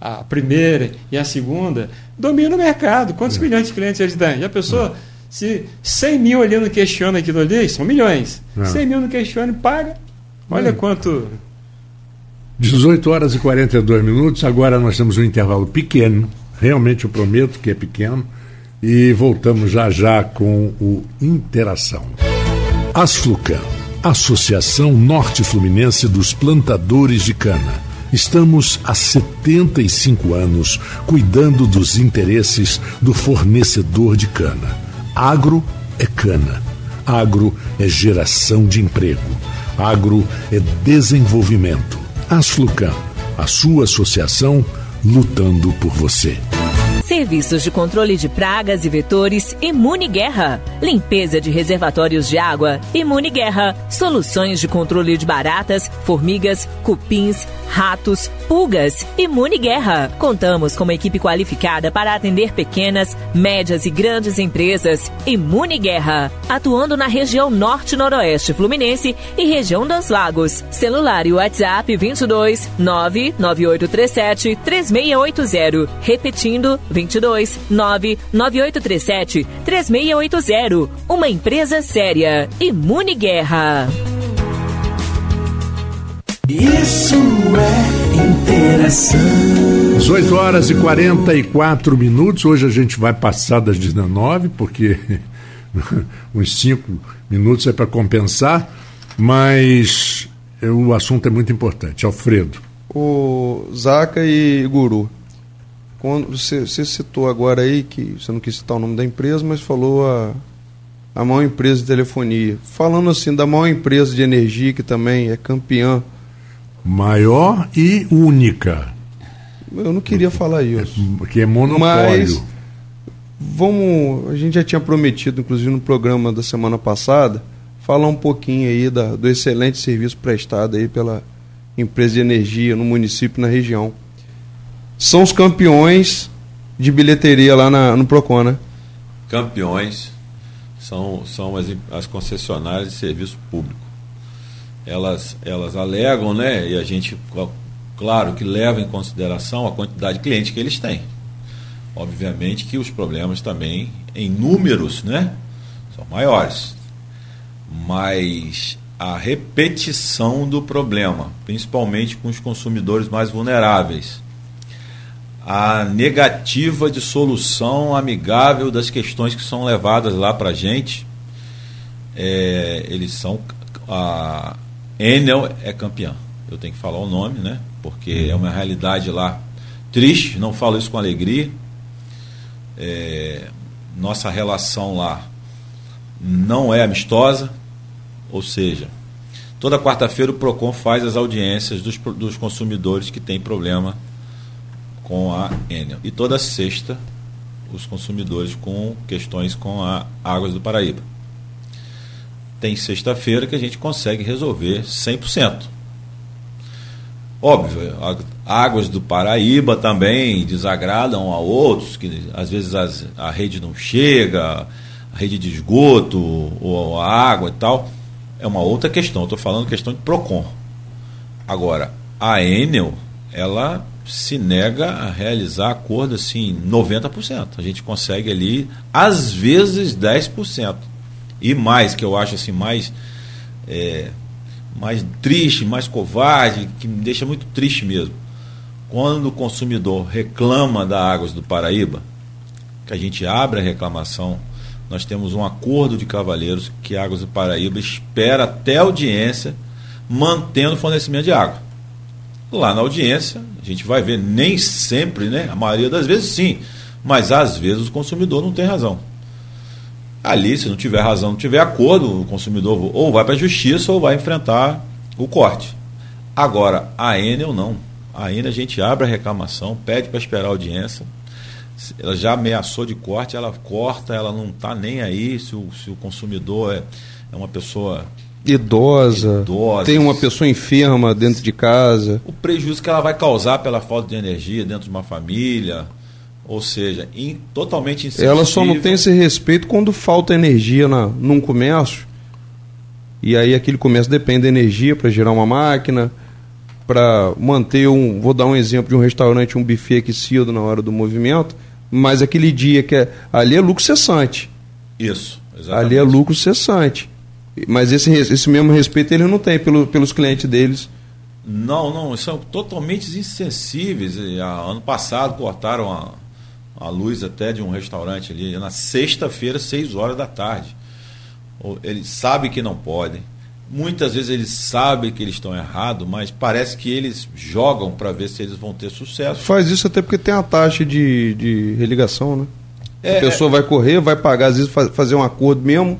a primeira e a segunda, dominam o mercado. Quantos milhões de clientes eles têm? Já pensou? Se 100 mil ali não questiona aquilo ali, são milhões. É. 100 mil não questiona paga. Olha quanto 18 horas e 42 minutos. Agora nós temos um intervalo pequeno. Realmente eu prometo que é pequeno. E voltamos já já com o Interação. Asflucan, Associação Norte Fluminense dos Plantadores de Cana. Estamos há 75 anos cuidando dos interesses do fornecedor de cana. Agro é cana. Agro é geração de emprego. Agro é desenvolvimento. Asflucan, a sua associação lutando por você. Serviços de controle de pragas e vetores Imune Guerra. Limpeza de reservatórios de água Imune Guerra. Soluções de controle de baratas, formigas, cupins, ratos, pulgas Imune Guerra. Contamos com uma equipe qualificada para atender pequenas, médias e grandes empresas. Imune Guerra. Atuando na região norte-noroeste fluminense e região dos lagos. Celular e WhatsApp 22 99837 3680. Repetindo 22 99837 3680. Uma empresa séria. Imune Guerra. Isso é interação. 18 horas e 44 minutos. Hoje a gente vai passar das 19, porque uns 5 minutos é para compensar, mas o assunto é muito importante. Alfredo. O Zaca e Guru. Quando você, você citou agora aí que você não quis citar o nome da empresa, mas falou a, a maior empresa de telefonia. Falando assim da maior empresa de energia que também é campeã. Maior e única. Eu não queria falar isso. Que é monopólio. Mas vamos. A gente já tinha prometido, inclusive no programa da semana passada, falar um pouquinho aí da, do excelente serviço prestado aí pela empresa de energia no município e na região. São os campeões de bilheteria lá na, no Procon, né? Campeões são, são as, as concessionárias de serviço público. Elas, elas alegam, né? E a gente, claro, que leva em consideração a quantidade de clientes que eles têm. Obviamente que os problemas também, em números, né? São maiores. Mas a repetição do problema, principalmente com os consumidores mais vulneráveis, a negativa de solução amigável das questões que são levadas lá para a gente, é, eles são. A Enel é campeã. Eu tenho que falar o nome, né? Porque é uma realidade lá triste, não falo isso com alegria. É, nossa relação lá não é amistosa, ou seja, toda quarta-feira o PROCON faz as audiências dos, dos consumidores que têm problema com a Enel. E toda sexta, os consumidores com questões com a Águas do Paraíba. Tem sexta-feira que a gente consegue resolver 100%. Óbvio, águas do Paraíba também desagradam a outros, que às vezes as, a rede não chega, a rede de esgoto, ou a água e tal. É uma outra questão. Estou falando questão de PROCON. Agora, a Enel, ela se nega a realizar acordo assim 90%. A gente consegue ali, às vezes, 10%. E mais, que eu acho assim, mais, é, mais triste, mais covarde, que me deixa muito triste mesmo. Quando o consumidor reclama da Águas do Paraíba, que a gente abre a reclamação, nós temos um acordo de cavalheiros que Águas do Paraíba espera até audiência mantendo o fornecimento de água. Lá na audiência, a gente vai ver, nem sempre, né? A maioria das vezes sim, mas às vezes o consumidor não tem razão. Ali, se não tiver razão, não tiver acordo, o consumidor ou vai para a justiça ou vai enfrentar o corte. Agora, a Enel não. A Enel a gente abre a reclamação, pede para esperar a audiência. Ela já ameaçou de corte, ela corta, ela não está nem aí se o, se o consumidor é, é uma pessoa idosa, idosa, tem uma pessoa enferma dentro de casa. O prejuízo que ela vai causar pela falta de energia dentro de uma família, ou seja, in, totalmente insensível. Ela só não tem esse respeito quando falta energia na, num comércio. E aí aquele comércio depende da energia para gerar uma máquina, para manter um. Vou dar um exemplo de um restaurante, um buffet aquecido na hora do movimento, mas aquele dia que é. Ali é lucro cessante. Isso, exatamente. Ali é lucro cessante. Mas esse, esse mesmo respeito ele não tem pelo, pelos clientes deles. Não, não, são totalmente insensíveis. Ano passado cortaram a, a luz até de um restaurante ali, na sexta-feira, seis horas da tarde. Eles sabem que não podem. Muitas vezes eles sabem que eles estão errados, mas parece que eles jogam para ver se eles vão ter sucesso. Faz isso até porque tem a taxa de, de religação, né? É, a pessoa é, vai correr, vai pagar, às vezes fazer um acordo mesmo,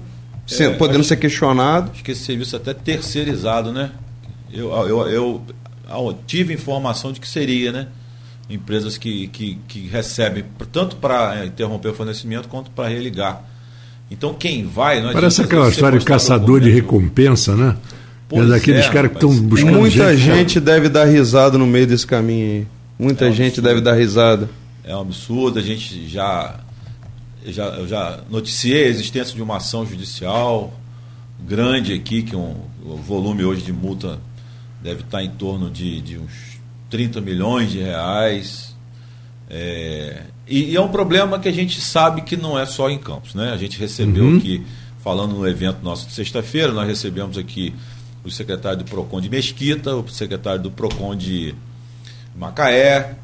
é, podendo ser questionado. Acho que esse serviço é até terceirizado, né? Eu, eu, eu, eu tive informação de que seria, né? Empresas que, que, que recebem tanto para interromper o fornecimento quanto para religar. Então quem vai. Não Parece aquela história de caçador de recompensa, né? Pois é daqueles é, caras que estão buscando. Muita gente, gente deve dar risada no meio desse caminho aí. Muita é gente deve dar risada. É um absurdo, a gente já, já, eu já noticiei a existência de uma ação judicial grande aqui, que um, o volume hoje de multa deve estar em torno de, de uns 30 milhões de reais. É, e, e, é um problema que a gente sabe que não é só em Campos. Né? A gente recebeu uhum. aqui, falando no evento nosso de sexta-feira, nós recebemos aqui o secretário do PROCON de Mesquita, o secretário do PROCON de Macaé,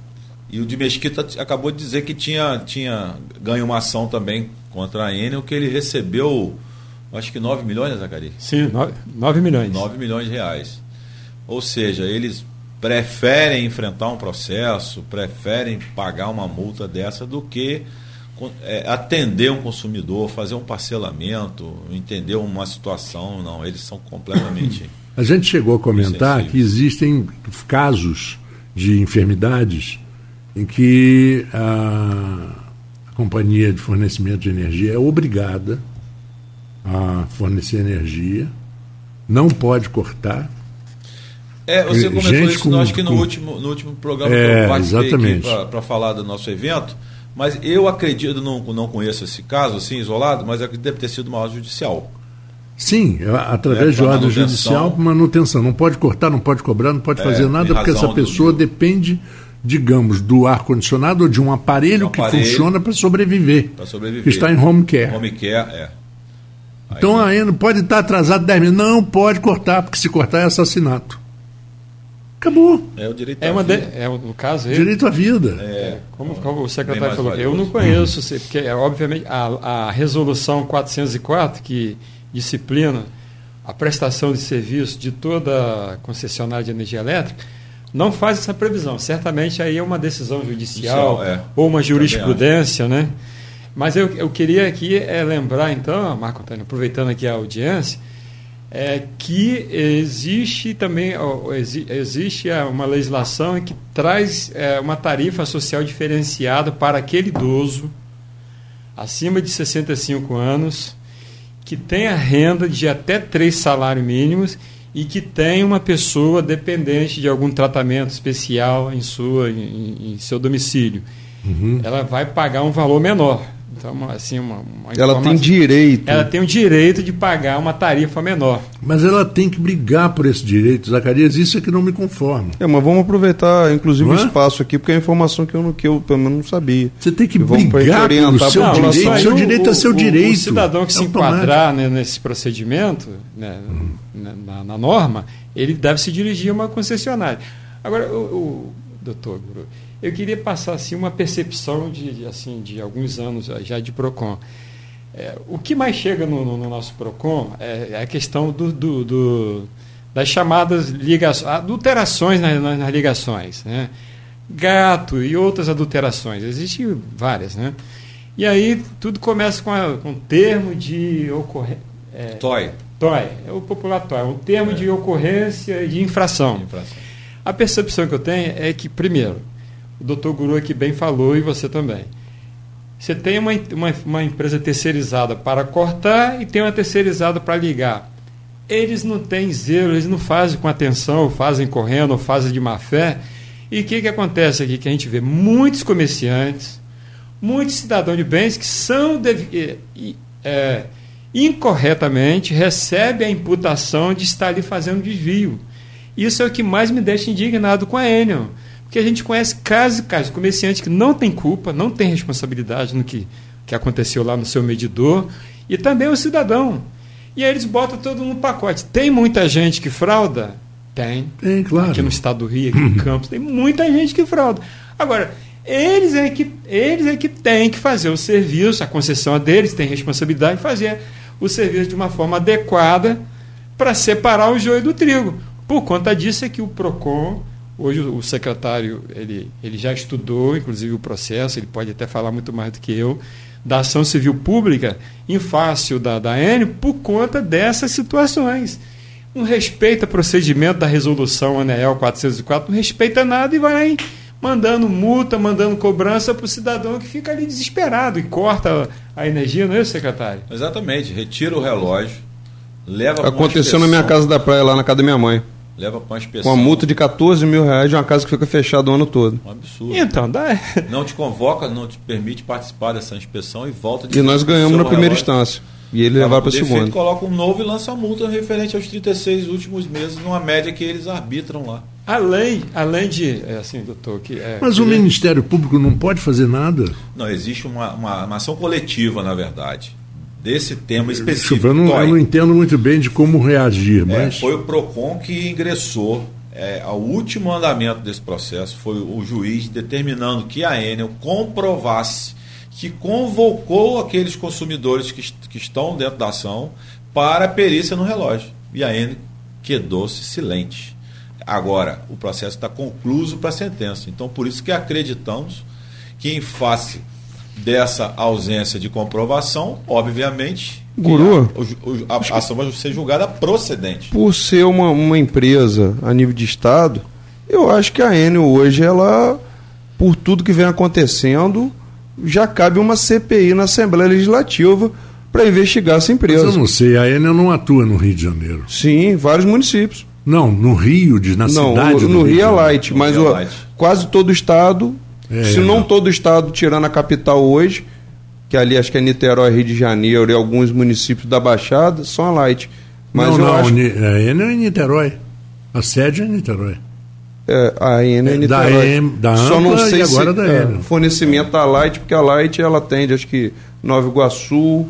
e o de Mesquita acabou de dizer que tinha, tinha ganho uma ação também contra a Enel, que ele recebeu, acho que 9 milhões, né, Zacarias? Sim, 9, 9 milhões. 9 milhões de reais. Ou seja, eles preferem enfrentar um processo, preferem pagar uma multa dessa do que é, atender um consumidor, fazer um parcelamento, entender uma situação. Não, eles são completamente. A gente chegou a comentar que existem casos de enfermidades em que a, a companhia de fornecimento de energia é obrigada a fornecer energia, não pode cortar. É, você comentou gente isso, com, acho que no, com... último, no último programa é, que eu participei para falar do nosso evento mas eu acredito, não, não conheço esse caso assim, isolado, mas que deve ter sido uma ordem judicial. Sim, é, através é, de ordem judicial, manutenção. Não pode cortar, não pode cobrar, não pode é, fazer nada, porque essa pessoa do... depende, digamos, do ar-condicionado ou de um aparelho, um aparelho que funciona para sobreviver. Para sobreviver. Que está em home care. Home care, é. Aí, então ainda pode estar atrasado 10 minutos. Não pode cortar, porque se cortar é assassinato. Acabou. É o direito é à vida. De, é, no caso, ele, direito à vida. É, como, como o secretário falou, valioso. eu não conheço, porque é, obviamente a, a resolução 404, que disciplina a prestação de serviço de toda concessionária de energia elétrica, não faz essa previsão. Certamente aí é uma decisão judicial, é. ou uma jurisprudência, né? Mas eu, eu queria aqui é, lembrar, então, Marco Antônio, aproveitando aqui a audiência, é que existe também existe uma legislação que traz é, uma tarifa social diferenciada para aquele idoso acima de 65 anos que tem a renda de até três salários mínimos e que tem uma pessoa dependente de algum tratamento especial em sua em, em seu domicílio. Uhum. Ela vai pagar um valor menor. Então, assim, uma, uma ela tem direito. Ela tem o direito de pagar uma tarifa menor. Mas ela tem que brigar por esse direito, Zacarias. Isso é que não me conforma. É, mas vamos aproveitar, inclusive, o é? espaço aqui, porque é informação que eu, que eu pelo menos não sabia. Você tem que brigar pelo seu não, direito. O seu direito é seu direito. O, cidadão que é se enquadrar né, nesse procedimento, né, hum. na, na, norma, ele deve se dirigir a uma concessionária. Agora, o, o doutor eu queria passar assim uma percepção de assim de alguns anos já de Procon. É, o que mais chega no, no, no nosso Procon é, é, a questão do, do, do, das chamadas ligações, adulterações nas, nas, ligações, né? Gato e outras adulterações, existem várias, né? E aí tudo começa com, a, com um termo de ocorrência. É, TOI. TOI, é o popular TOI, um termo é. de ocorrência e de infração. infração. A percepção que eu tenho é que, primeiro, o doutor Guru aqui bem falou e você também. Você tem uma, uma, uma empresa terceirizada para cortar e tem uma terceirizada para ligar. Eles não têm zelo, eles não fazem com atenção, fazem correndo, fazem de má fé. E o que, que acontece aqui? Que a gente vê muitos comerciantes, muitos cidadãos de bens que são de, é, incorretamente recebem a imputação de estar ali fazendo desvio. Isso é o que mais me deixa indignado com a Enel. Porque a gente conhece casos e casos, comerciante que não tem culpa, não tem responsabilidade no que, que aconteceu lá no seu medidor, e também o cidadão. E aí eles botam todo no pacote. Tem muita gente que frauda? Tem. Tem, claro. Aqui no estado do Rio, aqui em Campos, tem muita gente que frauda. Agora, eles é que, eles é que têm que fazer o serviço, a concessão é deles, tem responsabilidade de fazer o serviço de uma forma adequada para separar o joio do trigo. Por conta disso é que o PROCON Hoje o secretário ele, ele já estudou, inclusive, o processo, ele pode até falar muito mais do que eu, da ação civil pública em face da, da Enio por conta dessas situações. Não respeita procedimento da resolução ANEEL 404, não respeita nada e vai mandando multa, mandando cobrança para o cidadão que fica ali desesperado e corta a energia, não é isso, secretário? Exatamente, retira o relógio, leva Aconteceu na minha casa da praia, lá na casa da minha mãe. Leva para uma inspeção. Com uma multa de 14 mil reais de uma casa que fica fechada o ano todo. Um absurdo. Então, dá. Não te convoca, não te permite participar dessa inspeção e volta de E nós ganhamos na primeira instância. E ele levar para a segunda. coloca um novo e lança a multa referente aos 36 últimos meses, numa média que eles arbitram lá. Além, além de, é assim, doutor, que é, Mas o Ministério Público não pode fazer nada? Não, existe uma, uma, uma ação coletiva, na verdade desse tema específico. Eu, não, eu não, entendo muito bem de como reagir, é, mas. É, foi o PROCON que ingressou é, ao último andamento desse processo, foi o juiz determinando que a Enel comprovasse que convocou aqueles consumidores que, que estão dentro da ação para a perícia no relógio. E a Enel quedou-se silente. Agora, o processo está concluído para a sentença. Então, por isso que acreditamos que, em face dessa ausência de comprovação, obviamente, Guru, a, a, a, ação vai ser julgada procedente. Por ser uma, uma empresa a nível de Estado, eu acho que a Enel hoje, ela, por tudo que vem acontecendo, já cabe uma CPI na Assembleia Legislativa para investigar essa empresa. Mas eu não sei, a Enel não atua no Rio de Janeiro. Sim, vários municípios. Não, no Rio, de, na não, cidade. No, no Rio, Rio é light, mas o, light. quase todo o estado é, Se não, todo o estado, tirando a capital hoje, que ali acho que é Niterói, Rio de Janeiro e alguns municípios da Baixada, são a Light. Mas não, não, acho... a Enel é em Niterói. A sede é em Niterói. É, a Enel é em Niterói. Da, em, da Só não sei agora se da é, fornecimento da Light, porque a Light ela atende, acho que Nova Iguaçu,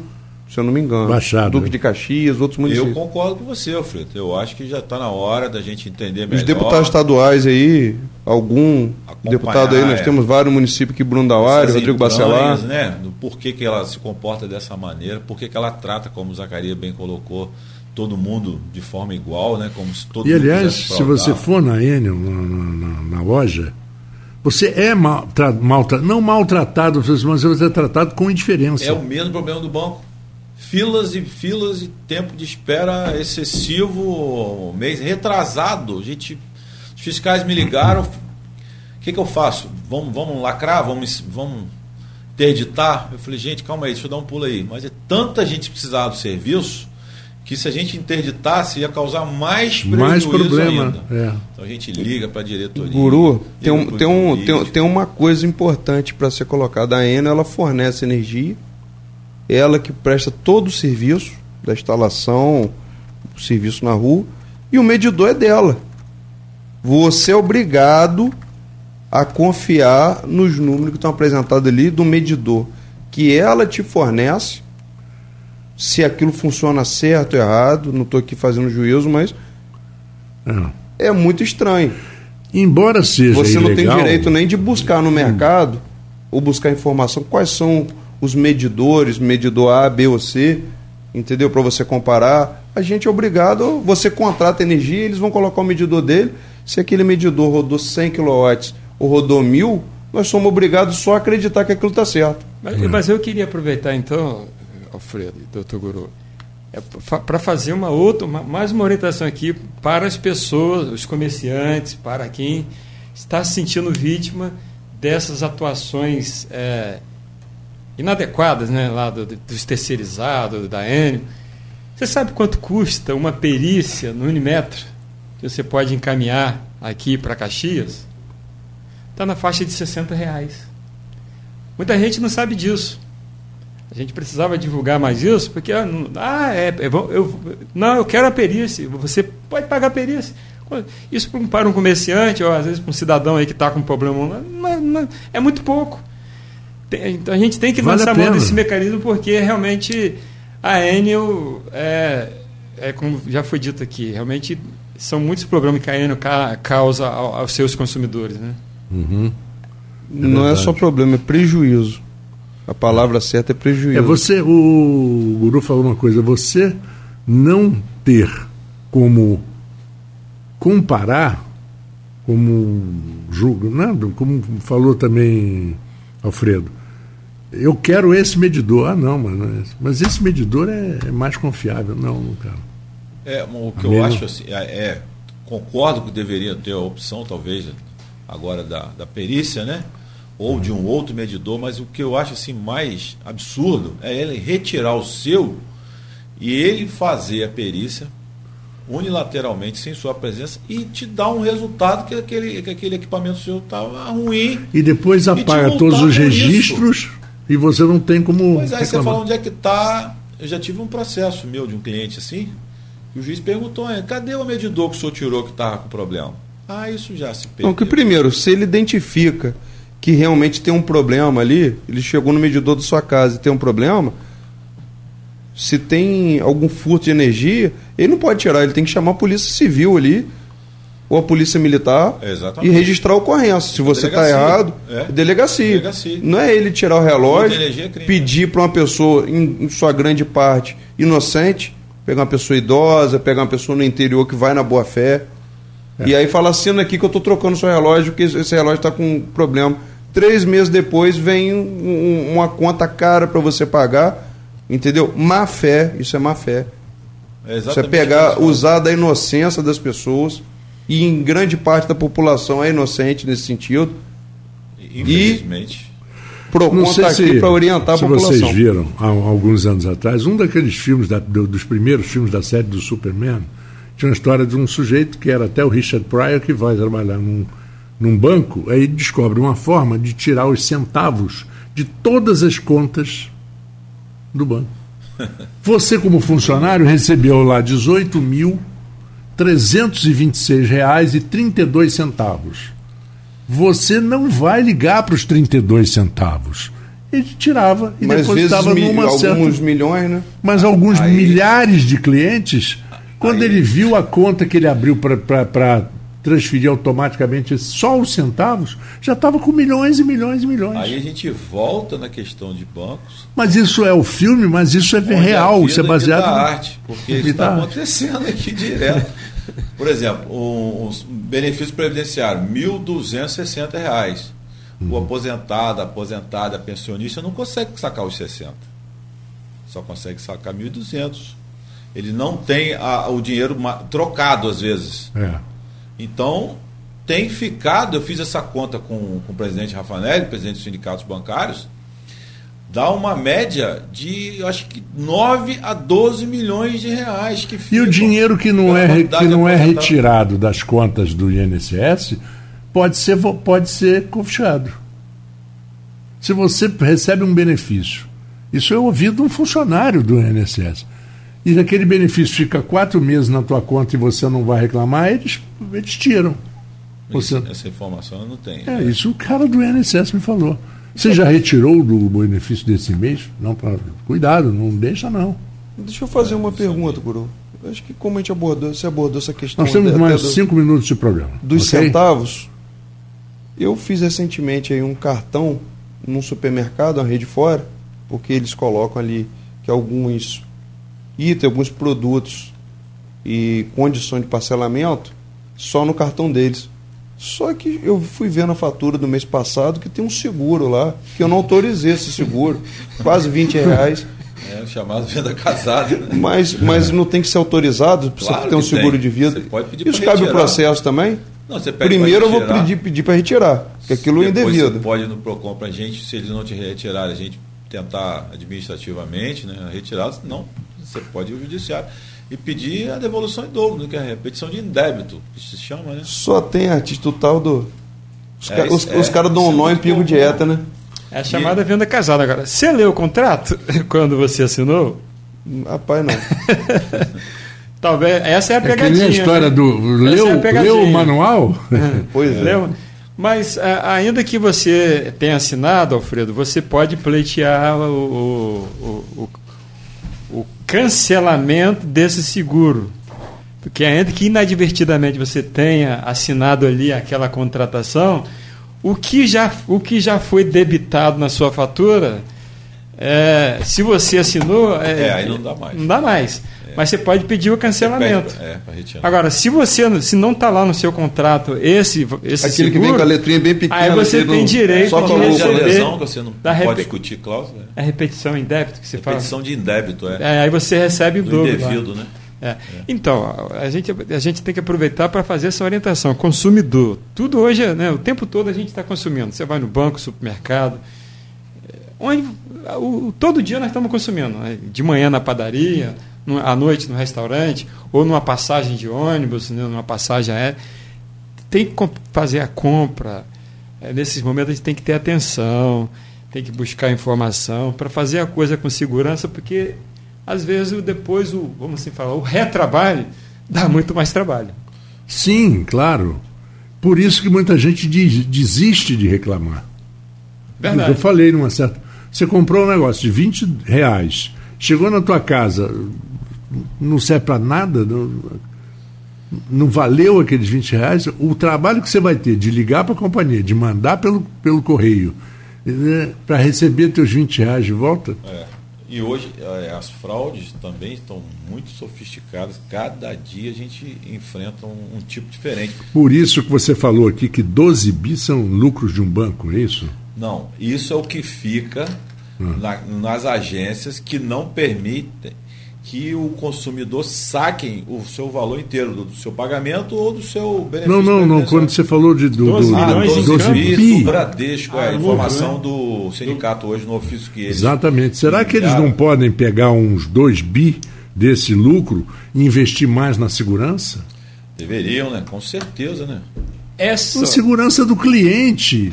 se eu não me engano. Baixada. Duque de Caxias, outros municípios. Eu concordo com você, Alfredo. Eu acho que já está na hora da gente entender melhor. Os deputados estaduais aí, algum deputado aí, nós é, temos vários municípios aqui, Bruno Dauário, Rodrigo Bacelar. Né, do porquê que ela se comporta dessa maneira, por que ela trata, como o Zacarias bem colocou, todo mundo de forma igual, né? Como se todo e aliás, se você for na Enel, na, na, na loja, você é mal, tra, não maltratado, mas você é tratado com indiferença. É o mesmo problema do banco filas e filas e tempo de espera excessivo, mês retrasado. A gente, os fiscais me ligaram. O que, que eu faço? Vamos, vamos lacrar? Vamos, vamos interditar? Eu falei, gente, calma aí, deixa eu dar um pulo aí. Mas é tanta gente precisar do serviço que se a gente interditasse ia causar mais prejuízo mais problema, ainda. É. Então a gente liga para a diretoria. Guru, tem, um, tem, um, tem, tem uma coisa importante para ser colocada. A Enel ela fornece energia ela que presta todo o serviço da instalação, o serviço na rua, e o medidor é dela. Você é obrigado a confiar nos números que estão apresentados ali do medidor, que ela te fornece, se aquilo funciona certo ou errado, não estou aqui fazendo juízo, mas é. é muito estranho. Embora seja Você ilegal, não tem direito nem de buscar no mercado ou buscar informação quais são os medidores, medidor A, B ou C, entendeu? Para você comparar. A gente é obrigado, você contrata energia, eles vão colocar o medidor dele. Se aquele medidor rodou 100 kW ou rodou 1000, nós somos obrigados só a acreditar que aquilo está certo. Mas, mas, eu queria aproveitar então, Alfredo, doutor Guru, é, para fazer uma outra, uma, mais uma orientação aqui para as pessoas, os comerciantes, para quem está se sentindo vítima dessas atuações é, inadequadas, né, lá do, dos terceirizados, da Enio. Você sabe quanto custa uma perícia no Unimetro que você pode encaminhar aqui para Caxias? Está na faixa de 60 reais. Muita gente não sabe disso. A gente precisava divulgar mais isso, porque, ah, ah é, é eu, não, eu quero a perícia. Você pode pagar a perícia. Isso para um comerciante, ou às vezes para um cidadão aí que está com um problema, não, não, é muito pouco. Tem, então a gente tem que vale lançar mão desse mecanismo porque realmente a Enel é, é como já foi dito aqui, realmente são muitos problemas que a Enel ca, causa aos seus consumidores, né? Uhum. É Não é só problema, é prejuízo. A palavra certa é prejuízo. É você, o Guru falou uma coisa, você não ter como comparar, como julgo, nada, como falou também Alfredo, eu quero esse medidor. Ah, não, mano, mas esse medidor é, é mais confiável. Não, não quero. É, o que eu acho assim, é, é, concordo que deveria ter a opção, talvez, agora da, da perícia, né? Ou de um outro medidor, mas o que eu acho assim mais absurdo é ele retirar o seu e ele fazer a perícia unilateralmente, sem sua presença, e te dar um resultado que aquele, que aquele equipamento seu estava ruim. E depois apaga todos os registros isso. E você não tem como. Pois aí reclamar. você fala onde é que está. Eu já tive um processo meu de um cliente assim, e o juiz perguntou, cadê o medidor que o senhor tirou que estava com problema? Ah, isso já se perdeu. Não, que primeiro, se ele identifica que realmente tem um problema ali, ele chegou no medidor da sua casa e tem um problema, se tem algum furto de energia, ele não pode tirar, ele tem que chamar a polícia civil ali, ou a polícia militar, Exatamente. e registrar a ocorrência. Se você está errado, é. delegacia. delegacia. Não é ele tirar o relógio, é pedir para uma pessoa, em, sua grande parte, inocente, pegar uma pessoa idosa, pegar uma pessoa no interior que vai na boa fé. É. E aí fala assim aqui que eu estou trocando seu relógio, que esse relógio está com um problema. Três meses depois vem um, uma conta cara para você pagar Entendeu? Má fé, isso é má fé. É isso é pegar, usar da inocência das pessoas, e em grande parte da população é inocente nesse sentido. Infelizmente. E Procon está aqui para orientar a população. vocês viram, há alguns anos atrás, um daqueles filmes, da, dos primeiros filmes da série do Superman, tinha uma história de um sujeito que era até o Richard Pryor, que vai trabalhar num, num banco, aí descobre uma forma de tirar os centavos de todas as contas do banco. Você, como funcionário, recebeu lá R$ 18.326,32 centavos. Você não vai ligar para os 32 centavos. Ele tirava e Mas depositava numa alguns certa... milhões, né? Mas alguns Aí... milhares de clientes, quando Aí... ele viu a conta que ele abriu para transferir automaticamente só os centavos, já estava com milhões e milhões e milhões. Aí a gente volta na questão de bancos. Mas isso é o filme, mas isso é real, isso é baseado na arte, porque isso está acontecendo aqui direto. Por exemplo, um, um benefício previdenciário, R$ 1.260. Uhum. O aposentado, a aposentada, a pensionista não consegue sacar os 60. Só consegue sacar 1.200. Ele não tem a, o dinheiro trocado às vezes. É. Então, tem ficado, eu fiz essa conta com, com o presidente Rafanelli, presidente dos sindicatos bancários, dá uma média de, acho que 9 a 12 milhões de reais que E o dinheiro que não é, que não é retirado das contas do INSS pode ser, pode ser confiscado. Se você recebe um benefício, isso eu ouvi de um funcionário do INSS e aquele benefício fica quatro meses na tua conta e você não vai reclamar, eles, eles tiram. Você... Essa informação eu não tenho. É, né? isso o cara do INSS me falou. Você já retirou do benefício desse mês? Não, pra... cuidado, não deixa não. Deixa eu fazer uma pergunta, Guru. Acho que como a gente abordou, você abordou essa questão. Nós temos mais do, cinco minutos de programa. Dos okay? centavos. Eu fiz recentemente aí um cartão num supermercado, uma rede fora, porque eles colocam ali que alguns item, alguns produtos e condições de parcelamento só no cartão deles. Só que eu fui ver na fatura do mês passado que tem um seguro lá, que eu não autorizei esse seguro, quase 20 reais. É o chamado venda casada. Né? Mas, mas não tem que ser autorizado para claro você ter um seguro tem. de vida. Você pode pedir Isso cabe o processo também? Não, você Primeiro eu vou pedir, pedir para retirar, porque aquilo é indevido. Você pode no PROCON para a gente, se eles não te retirarem, a gente tentar administrativamente, né, retirar, não você pode ir ao judiciário e pedir a devolução em dobro, né, que é a petição de indébito, que se chama, né? Só tem artista tal do. Os, é, os, é, os caras dão um nó em pingo dieta, né? É a chamada e... venda casada agora. Você leu o contrato quando você assinou? Rapaz, não. Talvez. Essa é a pegadinha. É que nem a história né? do. Leu, é leu o manual? pois é. Leu? Mas ainda que você tenha assinado, Alfredo, você pode pleitear o, o, o, o cancelamento desse seguro. Porque ainda que inadvertidamente você tenha assinado ali aquela contratação, o que já, o que já foi debitado na sua fatura É, se você assinou. É, aí não dá mais. Não dá mais. Mas você pode pedir o cancelamento. Pede- é. Agora, se você se não está lá no seu contrato esse, esse Aquele que seguro, vem com a letrinha bem pequena. aí você tem no- direito só de receber lesão que você não da pode discutir cláusula. é repetição em débito que você fala. Repetição de indébito, é. É, aí você recebe o Do dobro. lá. indevido, né? É. Então, a gente, a gente tem que aproveitar para fazer essa orientação. Consumidor. Tudo hoje, é, né, o tempo todo a gente está consumindo. Você vai no banco, supermercado. Onde, o, todo dia nós estamos consumindo. né? De manhã na padaria, no- à noite no restaurante, ou numa passagem de ônibus, né, numa passagem aérea. Tem que fazer a compra. É, nesses momentos a gente tem que ter atenção, tem que buscar informação para fazer a coisa com segurança, porque às vezes depois o, vamos assim falar, o retrabalho dá muito mais trabalho. Sim, claro. Por isso que muita gente desiste de reclamar. Verdade. Eu falei numa certa. Você comprou um negócio de 20 reais, chegou na tua casa, não serve para nada, não, não valeu aqueles 20 reais. O trabalho que você vai ter de ligar para a companhia, de mandar pelo, pelo correio, para receber teus 20 reais de volta, É. E hoje eh, as fraudes também estão muito sofisticadas. Cada dia a gente enfrenta um, um tipo diferente. por isso que você falou aqui que 12 bi são lucros de um banco, é isso? Não, isso é o que fica na- nas agências que não permitem que o consumidor saquem o seu valor inteiro do, do seu pagamento ou do seu benefício. Não, não, não. Quando você falou de do, 12 do, Ah, milhões do- em 12 câmbio? bi bi. do Bradesco, é Ah, a louco, informação do sindicato hoje no ofício que eles. Exatamente. Será que eles não podem pegar uns 2 bi desse lucro e investir mais na segurança? Deveriam, né? Com certeza, né? Essa, Na segurança do cliente.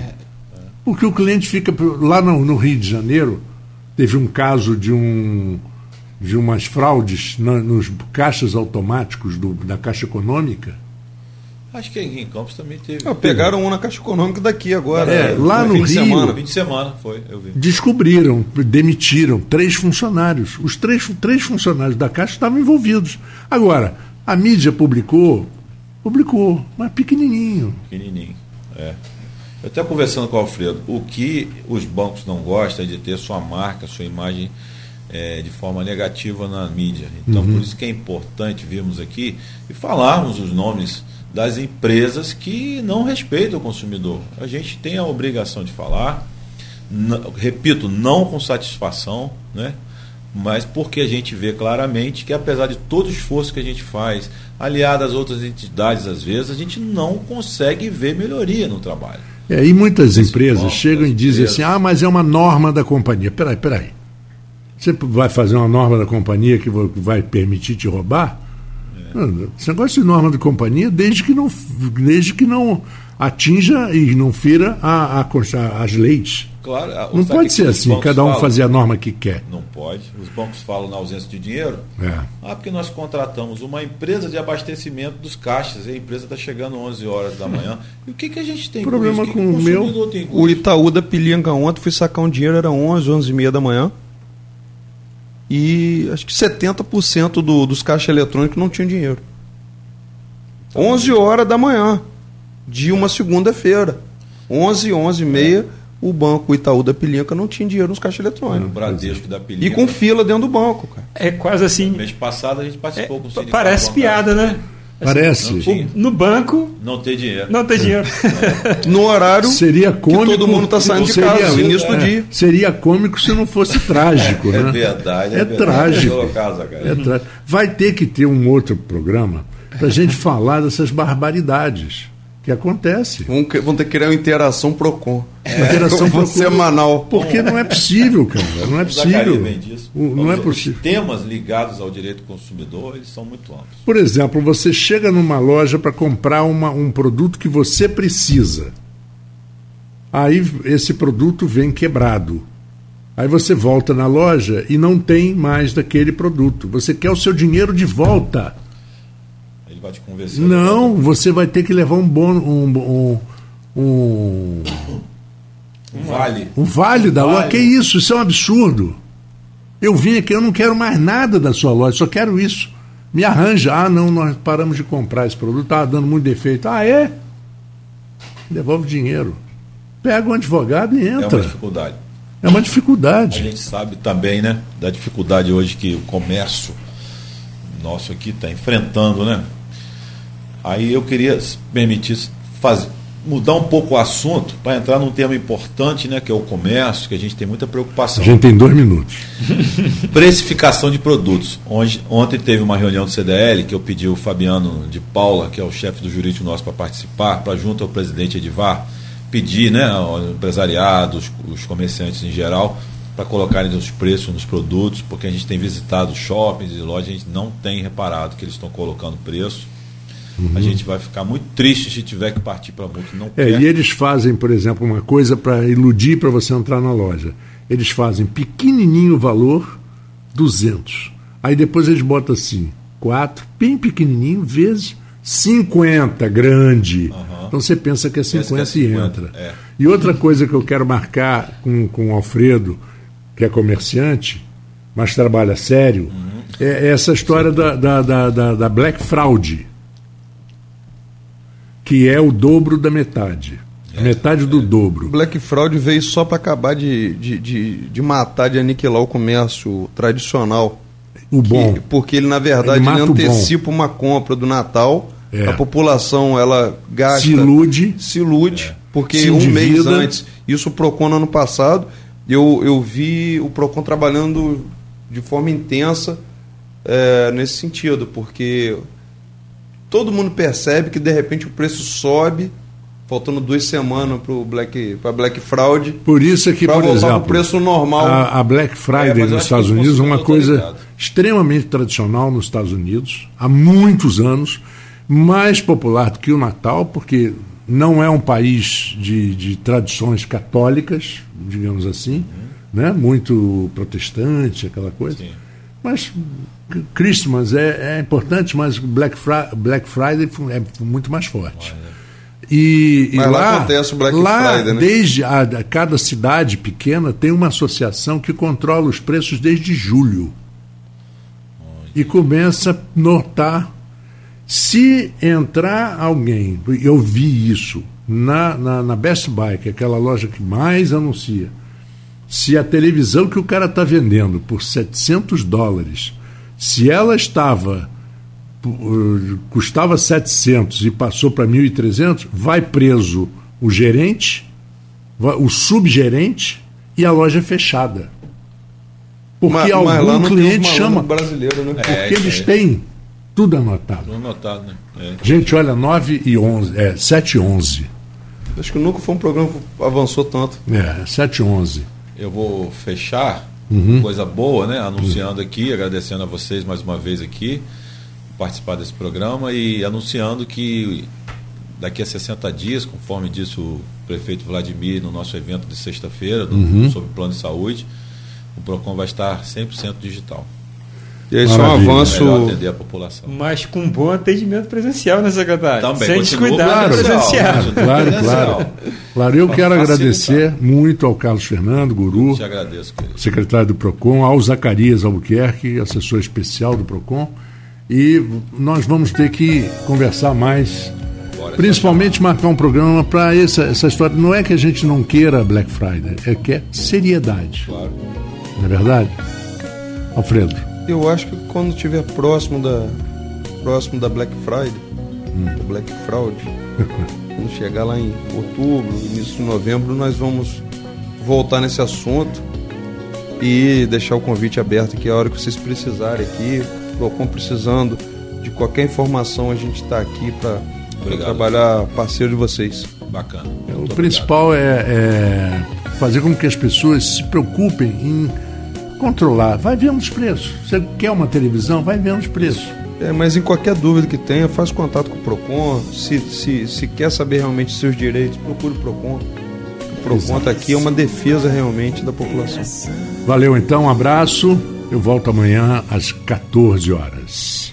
Porque o cliente fica. Lá no, no Rio de Janeiro, teve um caso de um de umas fraudes na- nos caixas automáticos do- da Caixa Econômica. Acho que em Campos também teve. Ah, pegaram um na Caixa Econômica daqui agora. É, lá no fim de Rio. semana. Fim de semana, foi, eu vi. Descobriram, demitiram três funcionários. Os três, três funcionários da Caixa estavam envolvidos. Agora, a mídia publicou, publicou, mas pequenininho. Pequenininho. É. Eu até conversando com o Alfredo, o que os bancos não gostam é de ter sua marca, sua imagem é, de forma negativa na mídia. Então, por isso que é importante virmos aqui e falarmos os nomes das empresas que não respeitam o consumidor. A gente tem a obrigação de falar, repito, não com satisfação, né? mas porque a gente vê claramente que apesar de todo o esforço que a gente faz, aliado às outras entidades às vezes, a gente não consegue ver melhoria no trabalho. E aí muitas empresas chegam e as dizem assim, ah, mas é uma norma da companhia. Peraí, peraí. Você vai fazer uma norma da companhia que vai permitir te roubar? É. Esse negócio de norma de companhia, desde que não, desde que não atinja e não fira a, a as leis. Claro, a- Não pode ser assim, cada um falam? fazer a norma que quer. Não pode. Os bancos falam na ausência de dinheiro. É. Ah, porque nós contratamos uma empresa de abastecimento dos caixas e a empresa está chegando 11 horas da manhã. E o que, que a gente tem Problema? O com que o meu- tem com O isso? Itaú da Pilinga ontem, fui sacar um dinheiro, era 11, 11 e meia da manhã. E acho que 70% do, dos caixas eletrônicos não tinham dinheiro. 11 horas da manhã, de uma segunda-feira. 11, 11 e meia, o banco Itaú da Pilinca não tinha dinheiro nos caixas O eletrônicos. Bradesco da E Pelinca. com fila dentro do banco, cara. é quase assim. Mês passado a gente é, participou com o sindicato parece piada, né? Parece. Não tinha. No banco Não ter dinheiro. não tem dinheiro. No horário Seria cômico. que todo mundo está saindo de seria- casa, no início do é, dia. Seria cômico se não fosse trágico, É né? verdade. É verdade. trágico. Zacarias. É tra- Vai ter que ter um outro programa para a gente falar dessas barbaridades que acontecem. Vão, que- vão ter que criar uma interação PROCON. Interação Vão Procon. semanal. Porque não é possível, cara. Não é possível. O- Não é Os- possível. Os temas ligados ao direito do consumidor, eles são muito amplos. Por exemplo, você chega numa loja para comprar uma- um produto que você precisa. Aí esse produto vem quebrado. Aí você volta na loja e não tem mais daquele produto. Você quer o seu dinheiro de volta. Ele vai te convencer. Não, você vai ter que levar um bônus, um, um, um, Um vale. um vale da loja. Que isso? Isso é um absurdo. Eu vim aqui, eu não quero mais nada da sua loja, só quero isso. Me arranja. Ah, não, nós paramos de comprar esse produto, estava dando muito defeito. Ah, é? Devolve o dinheiro. Pega um advogado e É uma entra. dificuldade. É uma A dificuldade. gente sabe também, né, da dificuldade hoje que o comércio nosso aqui está enfrentando, né? Aí eu queria se permitir fazer, mudar um pouco o assunto para entrar num tema importante, né, que é o comércio, que a gente tem muita A preocupação. gente tem dois minutos. Precificação de produtos. Onde, ontem teve uma reunião do CDL que eu pedi o Fabiano de Paula, que é o chefe do jurídico nosso, para participar, para junto ao presidente Edivar, pedir né, ao empresariado, os, os comerciantes em geral, para colocarem os preços nos produtos, porque a gente tem visitado shoppings e lojas, a gente não tem reparado que eles estão colocando preço. A gente vai ficar muito triste se tiver que partir para multa. Não É, e eles fazem, por exemplo, uma coisa para iludir para você entrar na loja. Eles fazem pequenininho o valor, 200. Aí depois eles botam assim, 4, bem pequenininho, vezes 50, grande. Então você pensa que é Pensa 50, que é 50, e entra. é. E outra coisa que eu quero marcar com, com o Alfredo, que é comerciante, mas trabalha sério, Uhum. é essa história da, da, da, da, da Black Fraud, que é o dobro da metade. É, metade do dobro. O Black Fraud veio só para acabar de, de, de, de matar, de aniquilar o comércio tradicional. O bom. Que- porque ele, na verdade, Ele ele, antecipa uma compra do Natal. É. A população, ela gasta... Se ilude. Se ilude. Porque Se um mês antes, isso o PROCON no ano passado, eu, eu vi o PROCON trabalhando de forma intensa é, nesse sentido. Porque todo mundo percebe que, de repente, o preço sobe, faltando duas semanas para Black, pra Black Fraud, Por isso é que, para por voltar exemplo, pro preço normal. a, a Black Friday É, nos Estados Unidos é uma consumidores coisa estão ligados. extremamente tradicional nos Estados Unidos, há muitos anos, mais popular do que o Natal, porque não é um país de, de tradições católicas, digamos assim, né? muito protestante, aquela coisa. Sim. Mas Christmas é, é importante, mas Black, Fri- Black Friday é muito mais forte. E, e Mas lá lá, acontece o Black lá, Friday, né? desde a, a- cada cidade pequena tem uma associação que controla os preços desde julho. E começa a notar. Se entrar alguém, eu vi isso na, na, na Best Buy, que é aquela loja que mais anuncia, se a televisão que o cara está vendendo por 700 dólares, se ela estava uh, custava 700 e passou para 1.300, vai preso o gerente, vai- o subgerente e a loja é fechada. Porque Mas- algum cliente chama. malandros brasileiros, né? Porque É, eles aí. têm tudo anotado. Não notado, né? É. Gente, olha, 9 e 11, é 7 e 11. Acho que nunca foi um programa que avançou tanto. É, 7 e 11. Eu vou fechar Uhum. coisa boa, né? Anunciando aqui, agradecendo a vocês mais uma vez aqui por participar desse programa e anunciando que daqui a 60 dias, conforme disse o prefeito Vladimir no nosso evento de sexta-feira Uhum. sobre o plano de saúde, o Procon vai estar 100% digital. E isso é um Maravilha. avanço. Atender a população. Mas com bom atendimento presencial, né, secretário? Também, Sem descuidar do presencial. Claro, presencial. claro. Claro, eu quero facilitar. agradecer muito ao Carlos Fernando, guru, Te agradeço, querido. secretário do PROCON, ao Zacarias Albuquerque, assessor especial do PROCON. E nós vamos ter que conversar mais, Bora, principalmente marcar um programa para essa, essa história. Não é que a gente não queira Black Friday, é que é seriedade. Claro. Não é verdade? Alfredo. Eu acho que quando estiver próximo da próximo da Black Friday, Hum. da Black Fraud, quando chegar lá em outubro, início de novembro, nós vamos voltar nesse assunto e deixar o convite aberto aqui a hora que vocês precisarem aqui, Procon precisando de qualquer informação, a gente está aqui para Obrigado. trabalhar parceiro de vocês. Bacana. O Muito principal é, é fazer com que as pessoas se preocupem em controlar. Vai vendo os preços. Você quer uma televisão? Vai vendo os preços. É, mas em qualquer dúvida que tenha, faz contato com o PROCON. Se, se, se quer saber realmente seus direitos, procure o PROCON. O PROCON está aqui, é uma defesa realmente da população. Valeu então, um abraço. Eu volto amanhã às 14 horas.